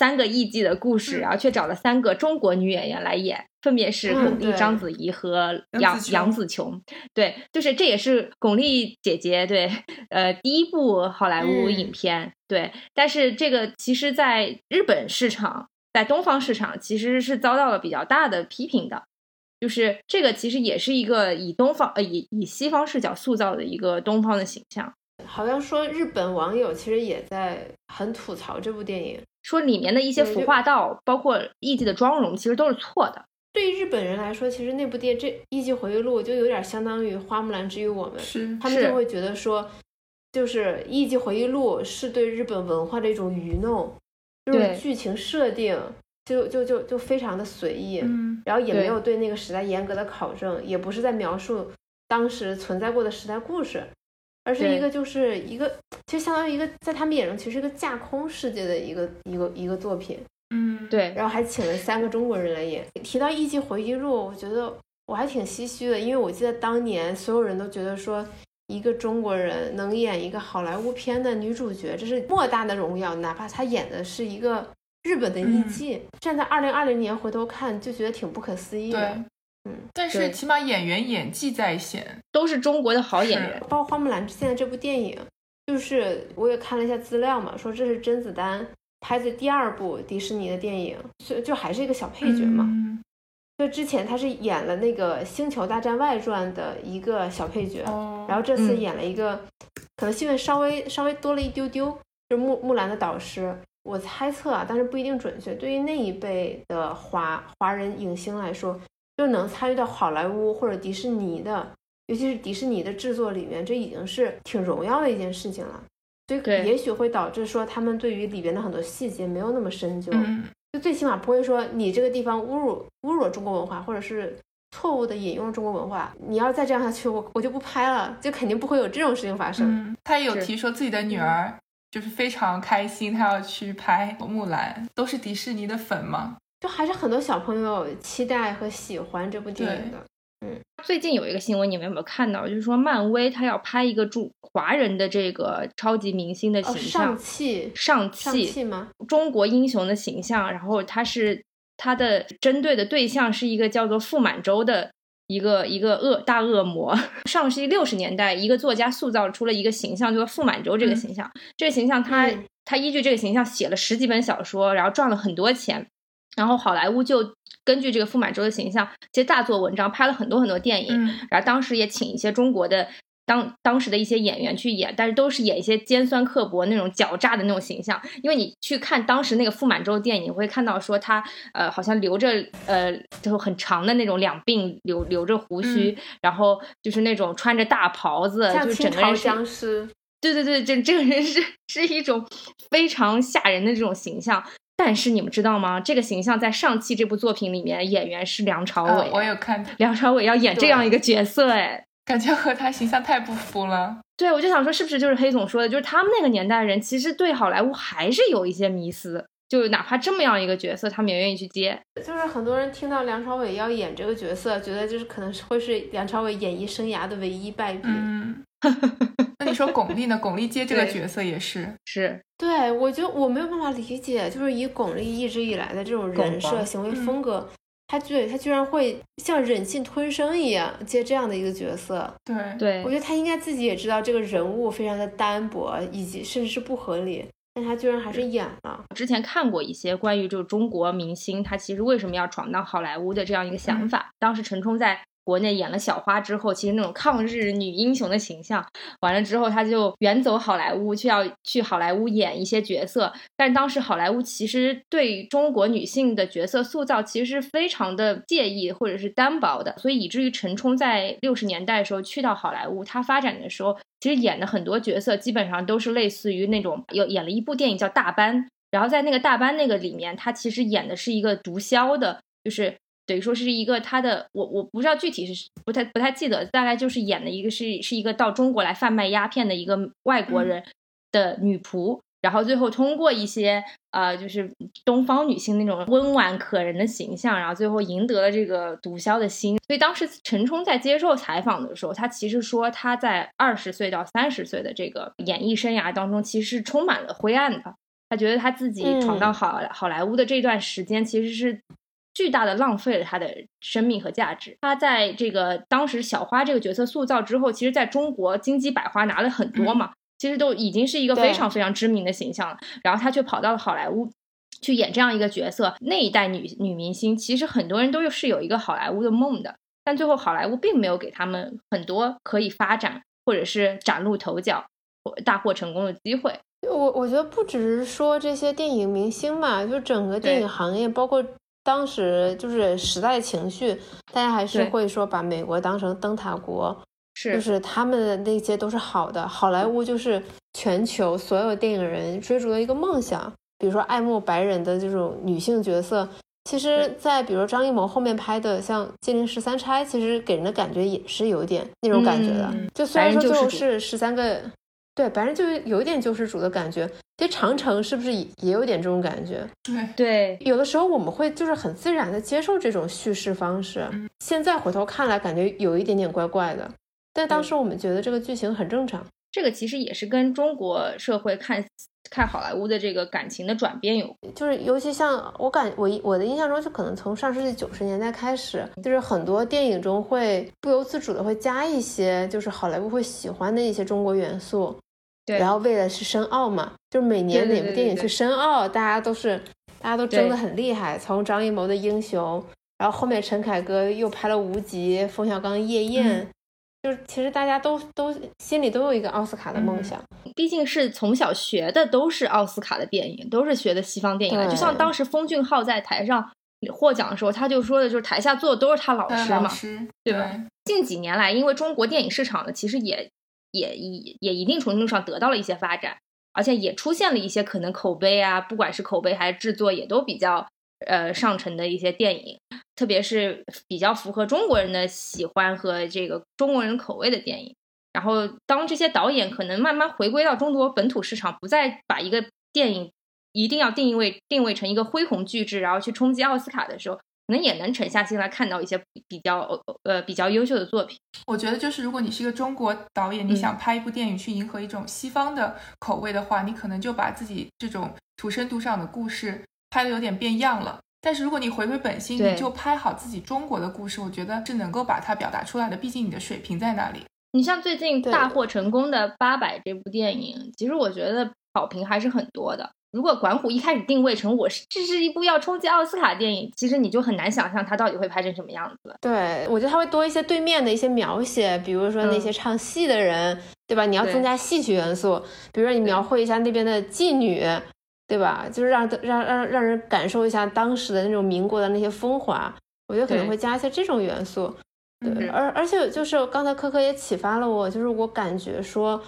三个艺伎的故事，嗯然后却找了三个中国女演员来演，分别是嗯巩俐、对章子怡和杨杨紫琼。对，就是这也是巩俐姐姐对，呃，第一部好莱坞嗯影片。对，但是这个其实在日本市场，在东方市场其实是遭到了比较大的批评的。就是这个其实也是一个以东方呃以以西方视角塑造的一个东方的形象，好像说日本网友其实也在很吐槽这部电影。说里面的一些服化道，包括艺伎的妆容，其实都是错的。对于日本人来说，其实那部电这《艺伎回忆录》就有点相当于《花木兰之于我们》，他们就会觉得说，就是《艺伎回忆录》是对日本文化的一种愚弄，就是剧情设定就就就就非常的随意，嗯然后也没有对那个时代严格的考证，也不是在描述当时存在过的时代故事，而是一个就是一个其实相当于一个在他们眼中其实是一个架空世界的一个一个一个作品。嗯，对，然后还请了三个中国人来演。提到《艺伎回忆录》，我觉得我还挺唏嘘的，因为我记得当年所有人都觉得说，一个中国人能演一个好莱坞片的女主角，这是莫大的荣耀，哪怕她演的是一个日本的艺嗯伎。站在二零二零年回头看，就觉得挺不可思议的。，嗯，但是起码演员演技在线，都是中国的好演员。包括花木兰现在这部电影，就是我也看了一下资料嘛，说这是甄子丹拍的第二部迪士尼的电影，就就还是一个小配角嘛。嗯就之前他是演了那个《星球大战外传》的一个小配角，哦，然后这次嗯演了一个，可能戏份稍微稍微多了一丢丢，就是木木兰的导师。我猜测啊，但是不一定准确。对于那一辈的华华人影星来说，就能参与到好莱坞或者迪士尼的，尤其是迪士尼的制作里面，这已经是挺荣耀的一件事情了。所以也许会导致说他们对于里边的很多细节没有那么深究。嗯就最起码不会说你这个地方侮辱侮辱了中国文化，或者是错误的引用了中国文化。你要再这样下去，我我就不拍了，就肯定不会有这种事情发生。嗯，他也有提说自己的女儿就是非常开心，她要去拍木兰，都是迪士尼的粉嘛，就还是很多小朋友期待和喜欢这部电影的。嗯最近有一个新闻，你们有没有看到？就是说漫威他要拍一个中华人的这个超级明星的哦，形上象，汽上上汽汽吗？中国英雄的形象，然后他是他的针对的对象是一个叫做傅满洲的一个一个恶大恶魔。上世纪六十年代，一个作家塑造出了一个形象，就是傅满洲这个嗯形象。这个形象他、嗯他依据这个形象写了十几本小说，然后赚了很多钱。然后好莱坞就根据这个傅满洲的形象，其实大做文章，拍了很多很多电影。嗯然后当时也请一些中国的当当时的一些演员去演，但是都是演一些尖酸刻薄那种狡诈的那种形象。因为你去看当时那个傅满洲电影，你会看到说他呃好像留着呃就是很长的那种两鬓留留着胡须，然后就是那种穿着大袍子，就是整个人是僵尸。对对对，这这个人是是一种非常吓人的这种形象。但是你们知道吗？这个形象在上期这部作品里面，演员是梁朝伟。我有看，梁朝伟要演这样一个角色，哎，感觉和他形象太不符了。对，我就想说，是不是就是黑总说的，就是他们那个年代人，其实对好莱坞还是有一些迷思，就哪怕这么样一个角色，他们也愿意去接。就是很多人听到梁朝伟要演这个角色，觉得就是可能是会是梁朝伟演艺生涯的唯一败笔。嗯。那你说巩俐呢？巩俐接这个角色也是是，对我就我没有办法理解，就是以巩俐一直以来的这种人设、行为风格，她对她居然会像忍气吞声一样接这样的一个角色。对对，我觉得她应该自己也知道这个人物非常的单薄，以及甚至是不合理，但他居然还是演了。之前看过一些关于就中国明星他其实为什么要闯荡好莱坞的这样一个想法，当时陈冲在。国内演了小花之后，其实那种抗日女英雄的形象，完了之后她就远走好莱坞，去要去好莱坞演一些角色。但当时好莱坞其实对中国女性的角色塑造其实是非常的介意或者是单薄的，所以以至于陈冲在六十年代的时候去到好莱坞，他发展的时候，其实演的很多角色基本上都是类似于那种有演了一部电影叫《大班》，然后在那个《大班》那个里面，他其实演的是一个毒枭的，就是。等于说是一个他的，我我不知道具体是不太不太记得，大概就是演的一个是是一个到中国来贩卖鸦片的一个外国人的女仆，然后最后通过一些呃就是东方女性那种温婉可人的形象，然后最后赢得了这个毒枭的心。所以当时陈冲在接受采访的时候，他其实说他在二十岁到三十岁的这个演艺生涯当中，其实是充满了灰暗的。他觉得他自己闯到好好莱坞的这段时间，其实是。巨大的浪费了他的生命和价值。他在这个当时小花这个角色塑造之后，其实在中国金鸡百花拿了很多嘛，其实都已经是一个非常非常知名的形象了。然后他却跑到了好莱坞去演这样一个角色。那一代女女明星，其实很多人都是有一个好莱坞的梦的，但最后好莱坞并没有给他们很多可以发展或者是崭露头角、大获成功的机会。我我觉得不只是说这些电影明星嘛，就整个电影行业，包括。当时就是时代情绪，大家还是会说把美国当成灯塔国，是就是他们的那些都是好的。好莱坞就是全球所有电影人追逐的一个梦想。比如说爱慕白人的这种女性角色，其实，在比如张艺谋后面拍的像《金陵十三钗》，其实给人的感觉也是有点那种感觉的。就虽然说最后是十三个。对，反正就有一点救世主的感觉。其实长城是不是也也有点这种感觉？对对，有的时候我们会就是很自然的接受这种叙事方式。现在回头看来，感觉有一点点怪怪的，但当时我们觉得这个剧情很正常。这个其实也是跟中国社会看看好莱坞的这个感情的转变有，就是尤其像我感我我的印象中，就可能从上世纪九十年代开始，就是很多电影中会不由自主的会加一些就是好莱坞会喜欢的一些中国元素。然后为了是申奥嘛，就是每年哪部电影去申奥，大家都是大家都争得很厉害。从张艺谋的《英雄》，然后后面陈凯歌又拍了《无极》，冯小刚《夜宴》，就是其实大家都都心里都有一个奥斯卡的梦想。毕竟是从小学的都是奥斯卡的电影，都是学的西方电影。就像当时封俊昊在台上获奖的时候，他就说的就是台下坐的都是他老师嘛，对吧？近几年来，因为中国电影市场呢，其实也。也也也一定程度上得到了一些发展，而且也出现了一些可能口碑啊，不管是口碑还是制作，也都比较呃上乘的一些电影，特别是比较符合中国人的喜欢和这个中国人口味的电影。然后，当这些导演可能慢慢回归到中国本土市场，不再把一个电影一定要定位定位成一个恢宏巨制，然后去冲击奥斯卡的时候。可能也能沉下心来看到一些比较呃比较优秀的作品。我觉得就是如果你是一个中国导演，你想拍一部电影去迎合一种西方的口味的话，你可能就把自己这种土生土长的故事拍的有点变样了。但是如果你回归本心，你就拍好自己中国的故事，我觉得是能够把它表达出来的。毕竟你的水平在那里。你像最近大获成功的《八佰》这部电影，其实我觉得好评还是很多的。如果管虎一开始定位成我是这是一部要冲击奥斯卡电影，其实你就很难想象他到底会拍成什么样子。对，我觉得他会多一些对面的一些描写，比如说那些唱戏的人，对吧？你要增加戏曲元素，比如说你描绘一下那边的妓女，对吧？就是让让让让人感受一下当时的那种民国的那些风华。我觉得可能会加一些这种元素。对，而而且就是刚才科科也启发了我，就是我感觉说。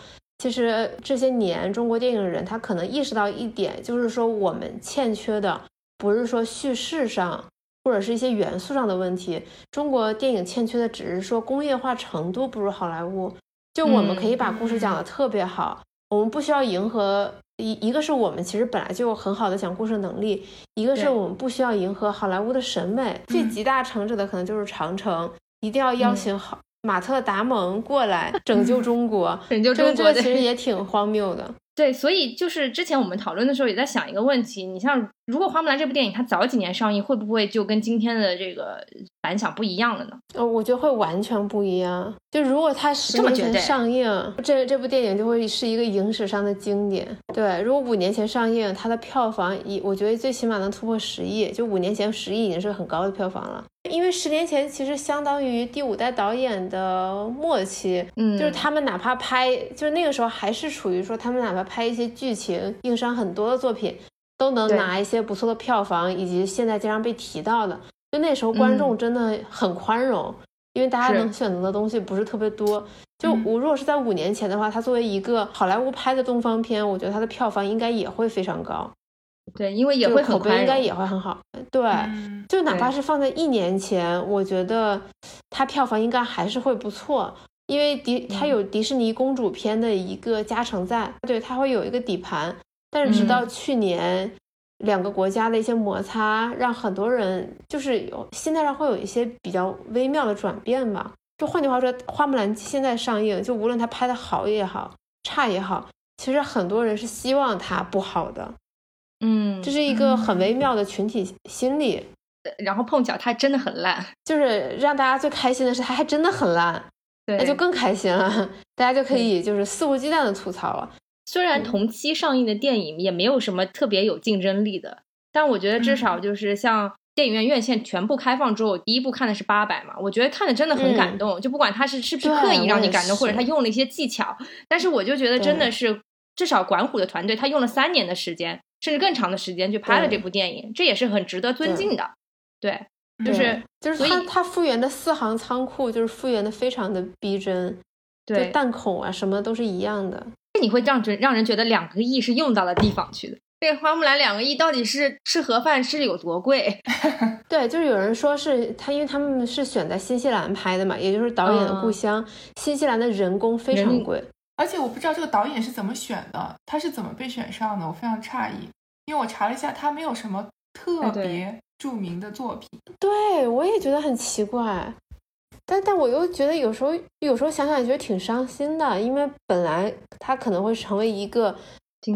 其实这些年，中国电影人他可能意识到一点，就是说我们欠缺的不是说叙事上或者是一些元素上的问题，中国电影欠缺的只是说工业化程度不如好莱坞。就我们可以把故事讲得特别好，我们不需要迎合一一个是我们其实本来就有很好的讲故事能力，一个是我们不需要迎合好莱坞的审美。最集大成者的可能就是长城，一定要邀请好。马特·达蒙过来 拯救中国，拯救中国，这个其实也挺荒谬的。对，所以就是之前我们讨论的时候，也在想一个问题：你像如果《花木兰》这部电影它早几年上映，会不会就跟今天的这个反响不一样了呢？呃，我觉得会完全不一样。就如果它十年前上映，这这部电影就会是一个影史上的经典。对，如果五年前上映，它的票房一，我觉得最起码能突破十亿。就五年前十亿已经是很高的票房了。因为十年前其实相当于第五代导演的末期，嗯，就是他们哪怕拍，就是那个时候还是处于说他们哪怕拍一些剧情硬伤很多的作品，都能拿一些不错的票房，以及现在经常被提到的，就那时候观众真的很宽容，因为大家能选择的东西不是特别多。就我如果是在五年前的话，它作为一个好莱坞拍的东方片，我觉得它的票房应该也会非常高。对，因为也会口碑应该也会很好。对，就哪怕是放在一年前，我觉得它票房应该还是会不错，因为迪它有迪士尼公主片的一个加成在，对，它会有一个底盘。但是直到去年，两个国家的一些摩擦，让很多人就是有心态上会有一些比较微妙的转变吧。就换句话说，花木兰现在上映，就无论它拍的好也好，差也好，其实很多人是希望它不好的。嗯，这是一个很微妙的群体心理，然后碰巧它真的很烂，就是让大家最开心的是它还真的很烂，那就更开心了，大家就可以就是肆无忌惮的吐槽了。虽然同期上映的电影也没有什么特别有竞争力的，但我觉得至少就是像电影院院线全部开放之后，第一部看的是八佰嘛，我觉得看的真的很感动，就不管他是是不是刻意让你感动，或者他用了一些技巧，但是我就觉得真的是至少管虎的团队他用了三年的时间。甚至更长的时间去拍了这部电影，这也是很值得尊敬的。对，就是就是他他复原的四行仓库，就是复原的非常的逼真，对弹孔啊什么都是一样的。你会让人让人觉得两个亿是用到了地方去的。这花木兰两个亿到底是吃盒饭是有多贵？对，就是有人说是他，因为他们是选在新西兰拍的嘛，也就是导演的故乡，新西兰的人工非常贵。而且我不知道这个导演是怎么选的，他是怎么被选上的，我非常诧异。因为我查了一下，他没有什么特别著名的作品。对，我也觉得很奇怪。但但我又觉得有时候有时候想想也觉得挺伤心的，因为本来他可能会成为一个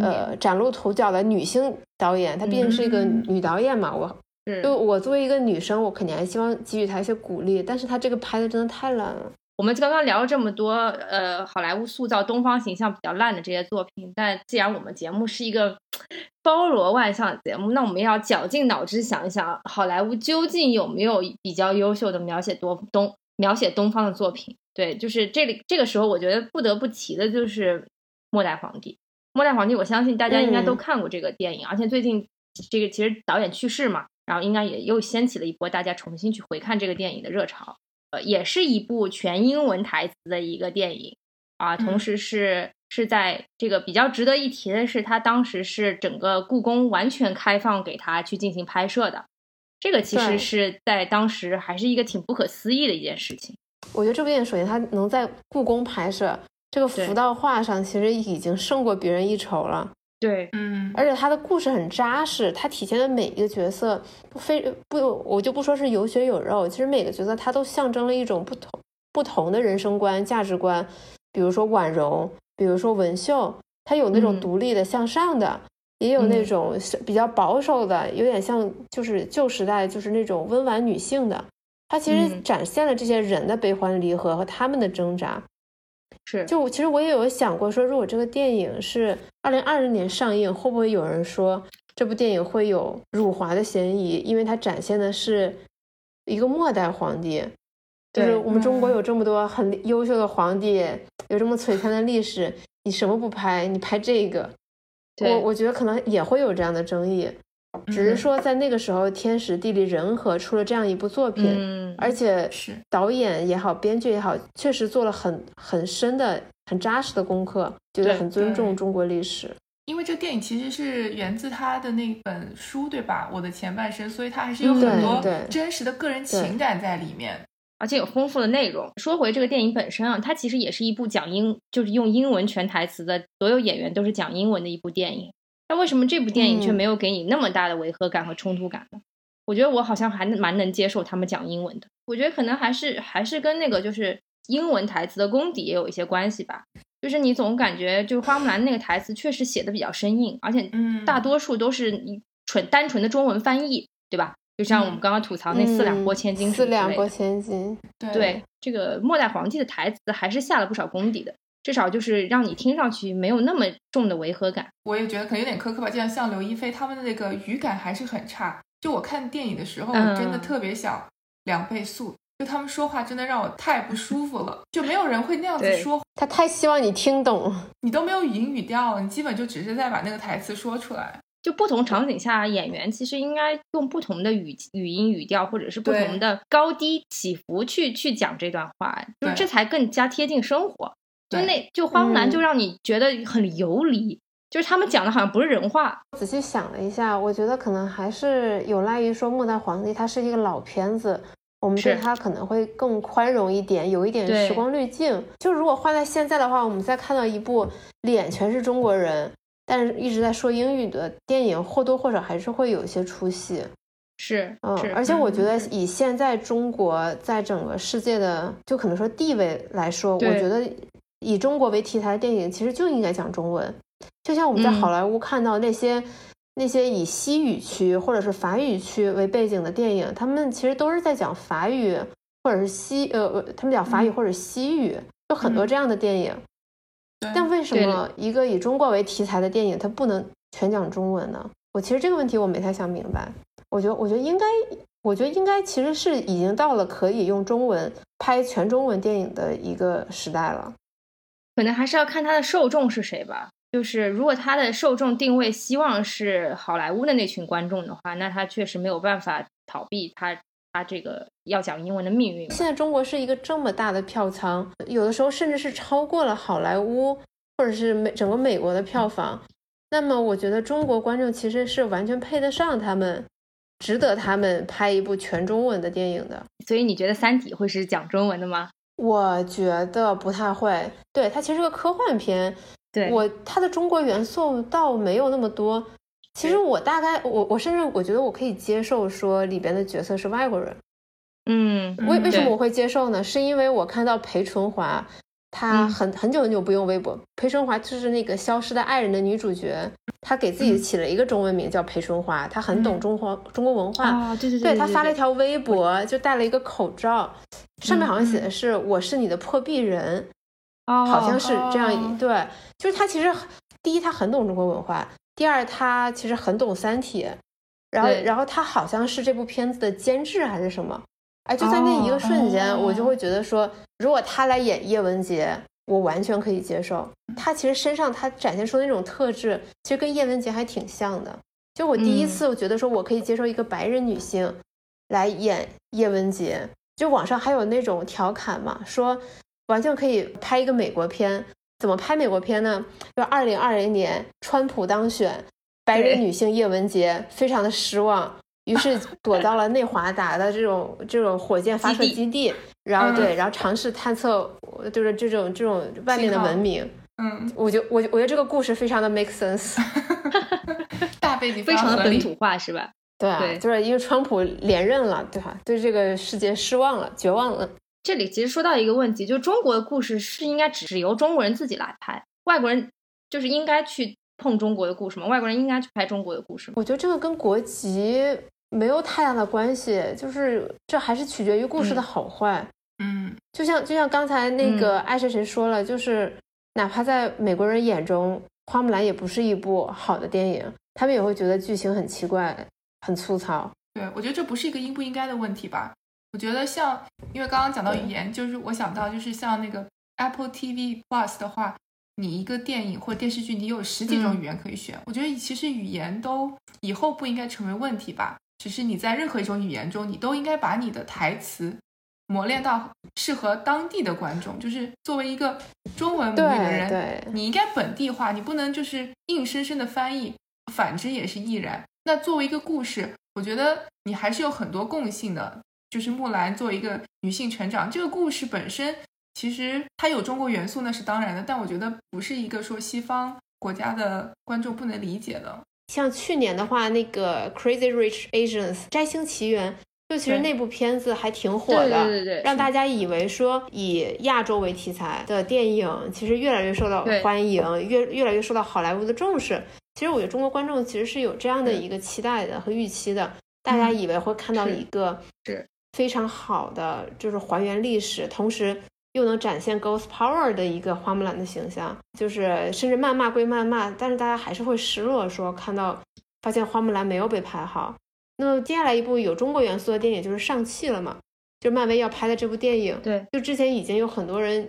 呃崭露头角的女性导演，她毕竟是一个女导演嘛。我就我作为一个女生，我肯定还希望给予她一些鼓励。但是她这个拍的真的太烂了。我们刚刚聊了这么多，呃，好莱坞塑造东方形象比较烂的这些作品，但既然我们节目是一个包罗万象的节目，那我们要绞尽脑汁想一想，好莱坞究竟有没有比较优秀的描写东东描写东方的作品？对，就是这里这个时候，我觉得不得不提的就是《末代皇帝》。《末代皇帝》，我相信大家应该都看过这个电影，而且最近这个其实导演去世嘛，然后应该也又掀起了一波大家重新去回看这个电影的热潮。呃，也是一部全英文台词的一个电影啊，同时是是在这个比较值得一提的是，它当时是整个故宫完全开放给他去进行拍摄的，这个其实是在当时还是一个挺不可思议的一件事情。我觉得这部电影首先它能在故宫拍摄，这个浮到画上其实已经胜过别人一筹了。对，嗯，而且他的故事很扎实，他体现的每一个角色非不，我就不说是有血有肉，其实每个角色他都象征了一种不同不同的人生观、价值观。比如说婉容，比如说文秀，他有那种独立的、向上的，也有那种比较保守的，有点像就是旧时代就是那种温婉女性的。他其实展现了这些人的悲欢离合和他们的挣扎。是，就其实我也有想过说，如果这个电影是二零二零年上映，会不会有人说这部电影会有辱华的嫌疑？因为它展现的是一个末代皇帝，就是我们中国嗯有这么多很优秀的皇帝，有这么璀璨的历史，你什么不拍？你拍这个，我我觉得可能也会有这样的争议，只是嗯说在那个时候天时地利人和出了这样一部作品，嗯，而且是导演也好，编剧也好，确实做了很很深的、很扎实的功课，觉得对很尊重中国历史。因为这个电影其实是源自他的那本书，对吧？我的前半生，所以他还是有嗯很多真实的个人情感在里面。而且有丰富的内容。说回这个电影本身啊，它其实也是一部讲英，就是用英文全台词的，所有演员都是讲英文的一部电影。那为什么这部电影却嗯没有给你那么大的违和感和冲突感呢？我觉得我好像还蛮能接受他们讲英文的。我觉得可能还是还是跟那个就是英文台词的功底也有一些关系吧。就是你总感觉就是花木兰那个台词确实写的比较生硬，而且嗯，大多数都是一纯单纯的中文翻译，对吧？就像我们嗯刚刚吐槽那四两拨千斤四两拨千斤，对对这个末代皇帝的台词还是下了不少功底的，至少就是让你听上去没有那么重的违和感。我也觉得可能有点苛刻吧，就像像刘亦菲他们的那个语感还是很差。就我看电影的时候，嗯我真的特别想两倍速，就他们说话真的让我太不舒服了，就没有人会那样子说，他太希望你听懂。你都没有语音语调，你基本就只是在把那个台词说出来。就不同场景下，演员其实应该用不同的语语音语调，或者是不同的高低起伏去去讲这段话，就是这才更加贴近生活。就那就花木兰嗯就让你觉得很游离，就是他们讲的好像不是人话。仔细想了一下，我觉得可能还是有赖于说《末代皇帝》它是一个老片子，我们对是它可能会更宽容一点，有一点时光滤镜。就如果换在现在的话，我们再看到一部脸全是中国人，但是一直在说英语的电影，或多或少还是会有一些出戏。是嗯，，而且我觉得嗯以现在中国在整个世界的就可能说地位来说，我觉得以中国为题材的电影其实就应该讲中文。就像我们在嗯好莱坞看到那些、那些以西语区或者是法语区为背景的电影，他们其实都是在讲法语或者是西呃呃，他们讲法语嗯或者西语，有很多嗯这样的电影。对但为什么一个以中国为题材的电影，它不能全讲中文呢？我其实这个问题我没太想明白。我觉得，我觉得应该，我觉得应该其实是已经到了可以用中文拍全中文电影的一个时代了。可能还是要看它的受众是谁吧。就是如果它的受众定位希望是好莱坞的那群观众的话，那它确实没有办法逃避他他这个要讲英文的命运。现在中国是一个这么大的票仓，有的时候甚至是超过了好莱坞或者是美整个美国的票房。那么，我觉得中国观众其实是完全配得上他们，值得他们拍一部全中文的电影的。所以你觉得《三体》会是讲中文的吗？我觉得不太会，对它其实是个科幻片，对，我它的中国元素倒没有那么多。其实我大概我我甚至我觉得我可以接受说里边的角色是外国人。嗯，为为什么我会接受呢？是因为我看到裴淳华，她嗯很很久很久不用微博。裴春华就是那个《消失的爱人》的女主角，她给自己嗯起了一个中文名叫裴春华，她很懂嗯中华中国文化。啊，对对对，对她发了一条微博，就戴了一个口罩，上面好像写的嗯是“我是你的破壁人”，哦，好像是这样对，就是她其实第一她很懂中国文化，第二她其实很懂《三体》，然后然后她好像是这部片子的监制还是什么。哎，就在那一个瞬间，哦我就会觉得说，如果他来演叶文洁，我完全可以接受。他其实身上他展现出的那种特质，其实跟叶文洁还挺像的。就我第一嗯次，我觉得说我可以接受一个白人女性来演叶文洁。就网上还有那种调侃嘛，说完全可以拍一个美国片。怎么拍美国片呢？就二零二零年川普当选，白人女性叶文洁非常的失望，于是躲到了内华达的这种这种火箭发射基地基地，然后嗯对，然后尝试探测就是这种这种外面的文明。嗯，我就我我觉得这个故事非常的 make sense。大背景非常的。本土化是吧？对啊，对就是因为川普连任了，对吧？对这个世界失望了，绝望了。这里其实说到一个问题，就中国的故事是应该只由中国人自己来拍，外国人就是应该去碰中国的故事吗？外国人应该去拍中国的故事吗？我觉得这个跟国籍没有太大的关系，就是这还是取决于故事的嗯好坏。嗯，就像就像刚才那个爱谁谁说了，就是哪怕在美国人眼中，《花木兰》也不是一部好的电影，他们也会觉得剧情很奇怪、很粗糙。对，我觉得这不是一个应不应该的问题吧。我觉得像，因为刚刚讲到语言，就是我想到就是像那个 Apple TV Plus 的话，你一个电影或电视剧，你有十几种语言可以选。我觉得其实语言都以后不应该成为问题吧，只是你在任何一种语言中，你都应该把你的台词磨练到适合当地的观众。就是作为一个中文母语的人，你应该本地化，你不能就是硬生生的翻译，反之也是亦然。那作为一个故事，我觉得你还是有很多共性的。就是木兰作为一个女性成长，这个故事本身其实它有中国元素那是当然的，但我觉得不是一个说西方国家的观众不能理解的。像去年的话，那个 Crazy Rich Asians 摘星奇缘，就其实那部片子还挺火的，对对对，让大。家以为说以亚洲为题材的电影其实越来越受到欢迎，越越来越受到好莱坞的重视。其实我觉得中国观众其实是有这样的一个期待的和预期的，大家。以为会看到一个是。非常好的，就是还原历史，同时又能展现 Ghost Power 的一个花木兰的形象。就是甚至谩骂归谩骂，但是大家还是会失落，说看到发现花木兰没有被拍好。那么接下来一部有中国元素的电影就是上汽了嘛？就漫威要拍的这部电影。对，就之前已经有很多人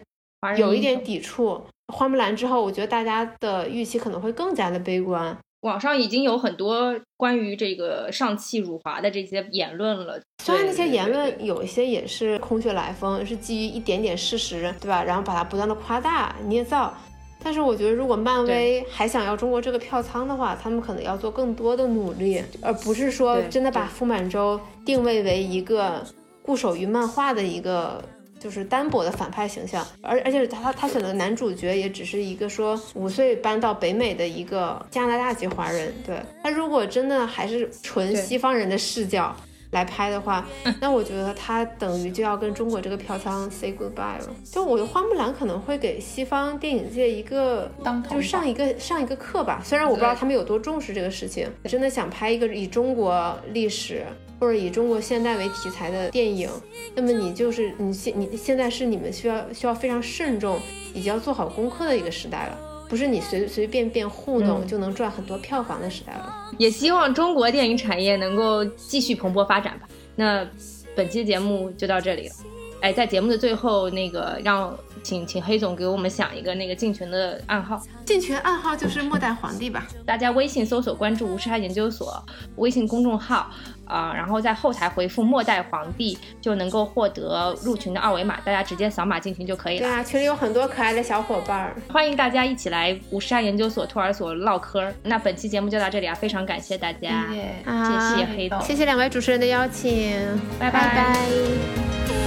有一点抵触花木兰之后，我觉得大家的预期可能会更加的悲观。网上已经有很多关于这个上汽辱华的这些言论了，虽然那些言论有一些也是空穴来风，是基于一点点事实，对吧？然后把它不断的夸大捏造。但是我觉得，如果漫威还想要中国这个票仓的话，他们可能要做更多的努力，而不是说真的把傅满洲定位为一个固守于漫画的一个。就是单薄的反派形象，而而且他他选的男主角也只是一个说五岁搬到北美的一个加拿大籍华人。对他如果真的还是纯西方人的视角来拍的话，那我觉得他等于就要跟中国这个票仓 say goodbye 了。就我觉得花木兰可能会给西方电影界一个就上一个上一个课吧。虽然我不知道他们有多重视这个事情，真的想拍一个以中国历史。或者以中国现代为题材的电影，那么你就是你现你现在是你们需要需要非常慎重以及要做好功课的一个时代了，不是你随随便便糊弄就能赚很多票房的时代了。也希望中国电影产业能够继续蓬勃发展吧。那本期节目就到这里了。哎，在节目的最后，那个让请请黑总给我们想一个那个进群的暗号。进群暗号就是末代皇帝吧。大家微信搜索关注吴沙研究所微信公众号。啊，然后在后台回复“末代皇帝”就能够获得入群的二维码，大家直接扫码进群就可以了。对啊，群里有很多可爱的小伙伴，欢迎大家一起来五十二研究所托儿所唠嗑。那本期节目就到这里啊，非常感谢大家，谢谢黑总，谢谢两位主持人的邀请，拜拜拜。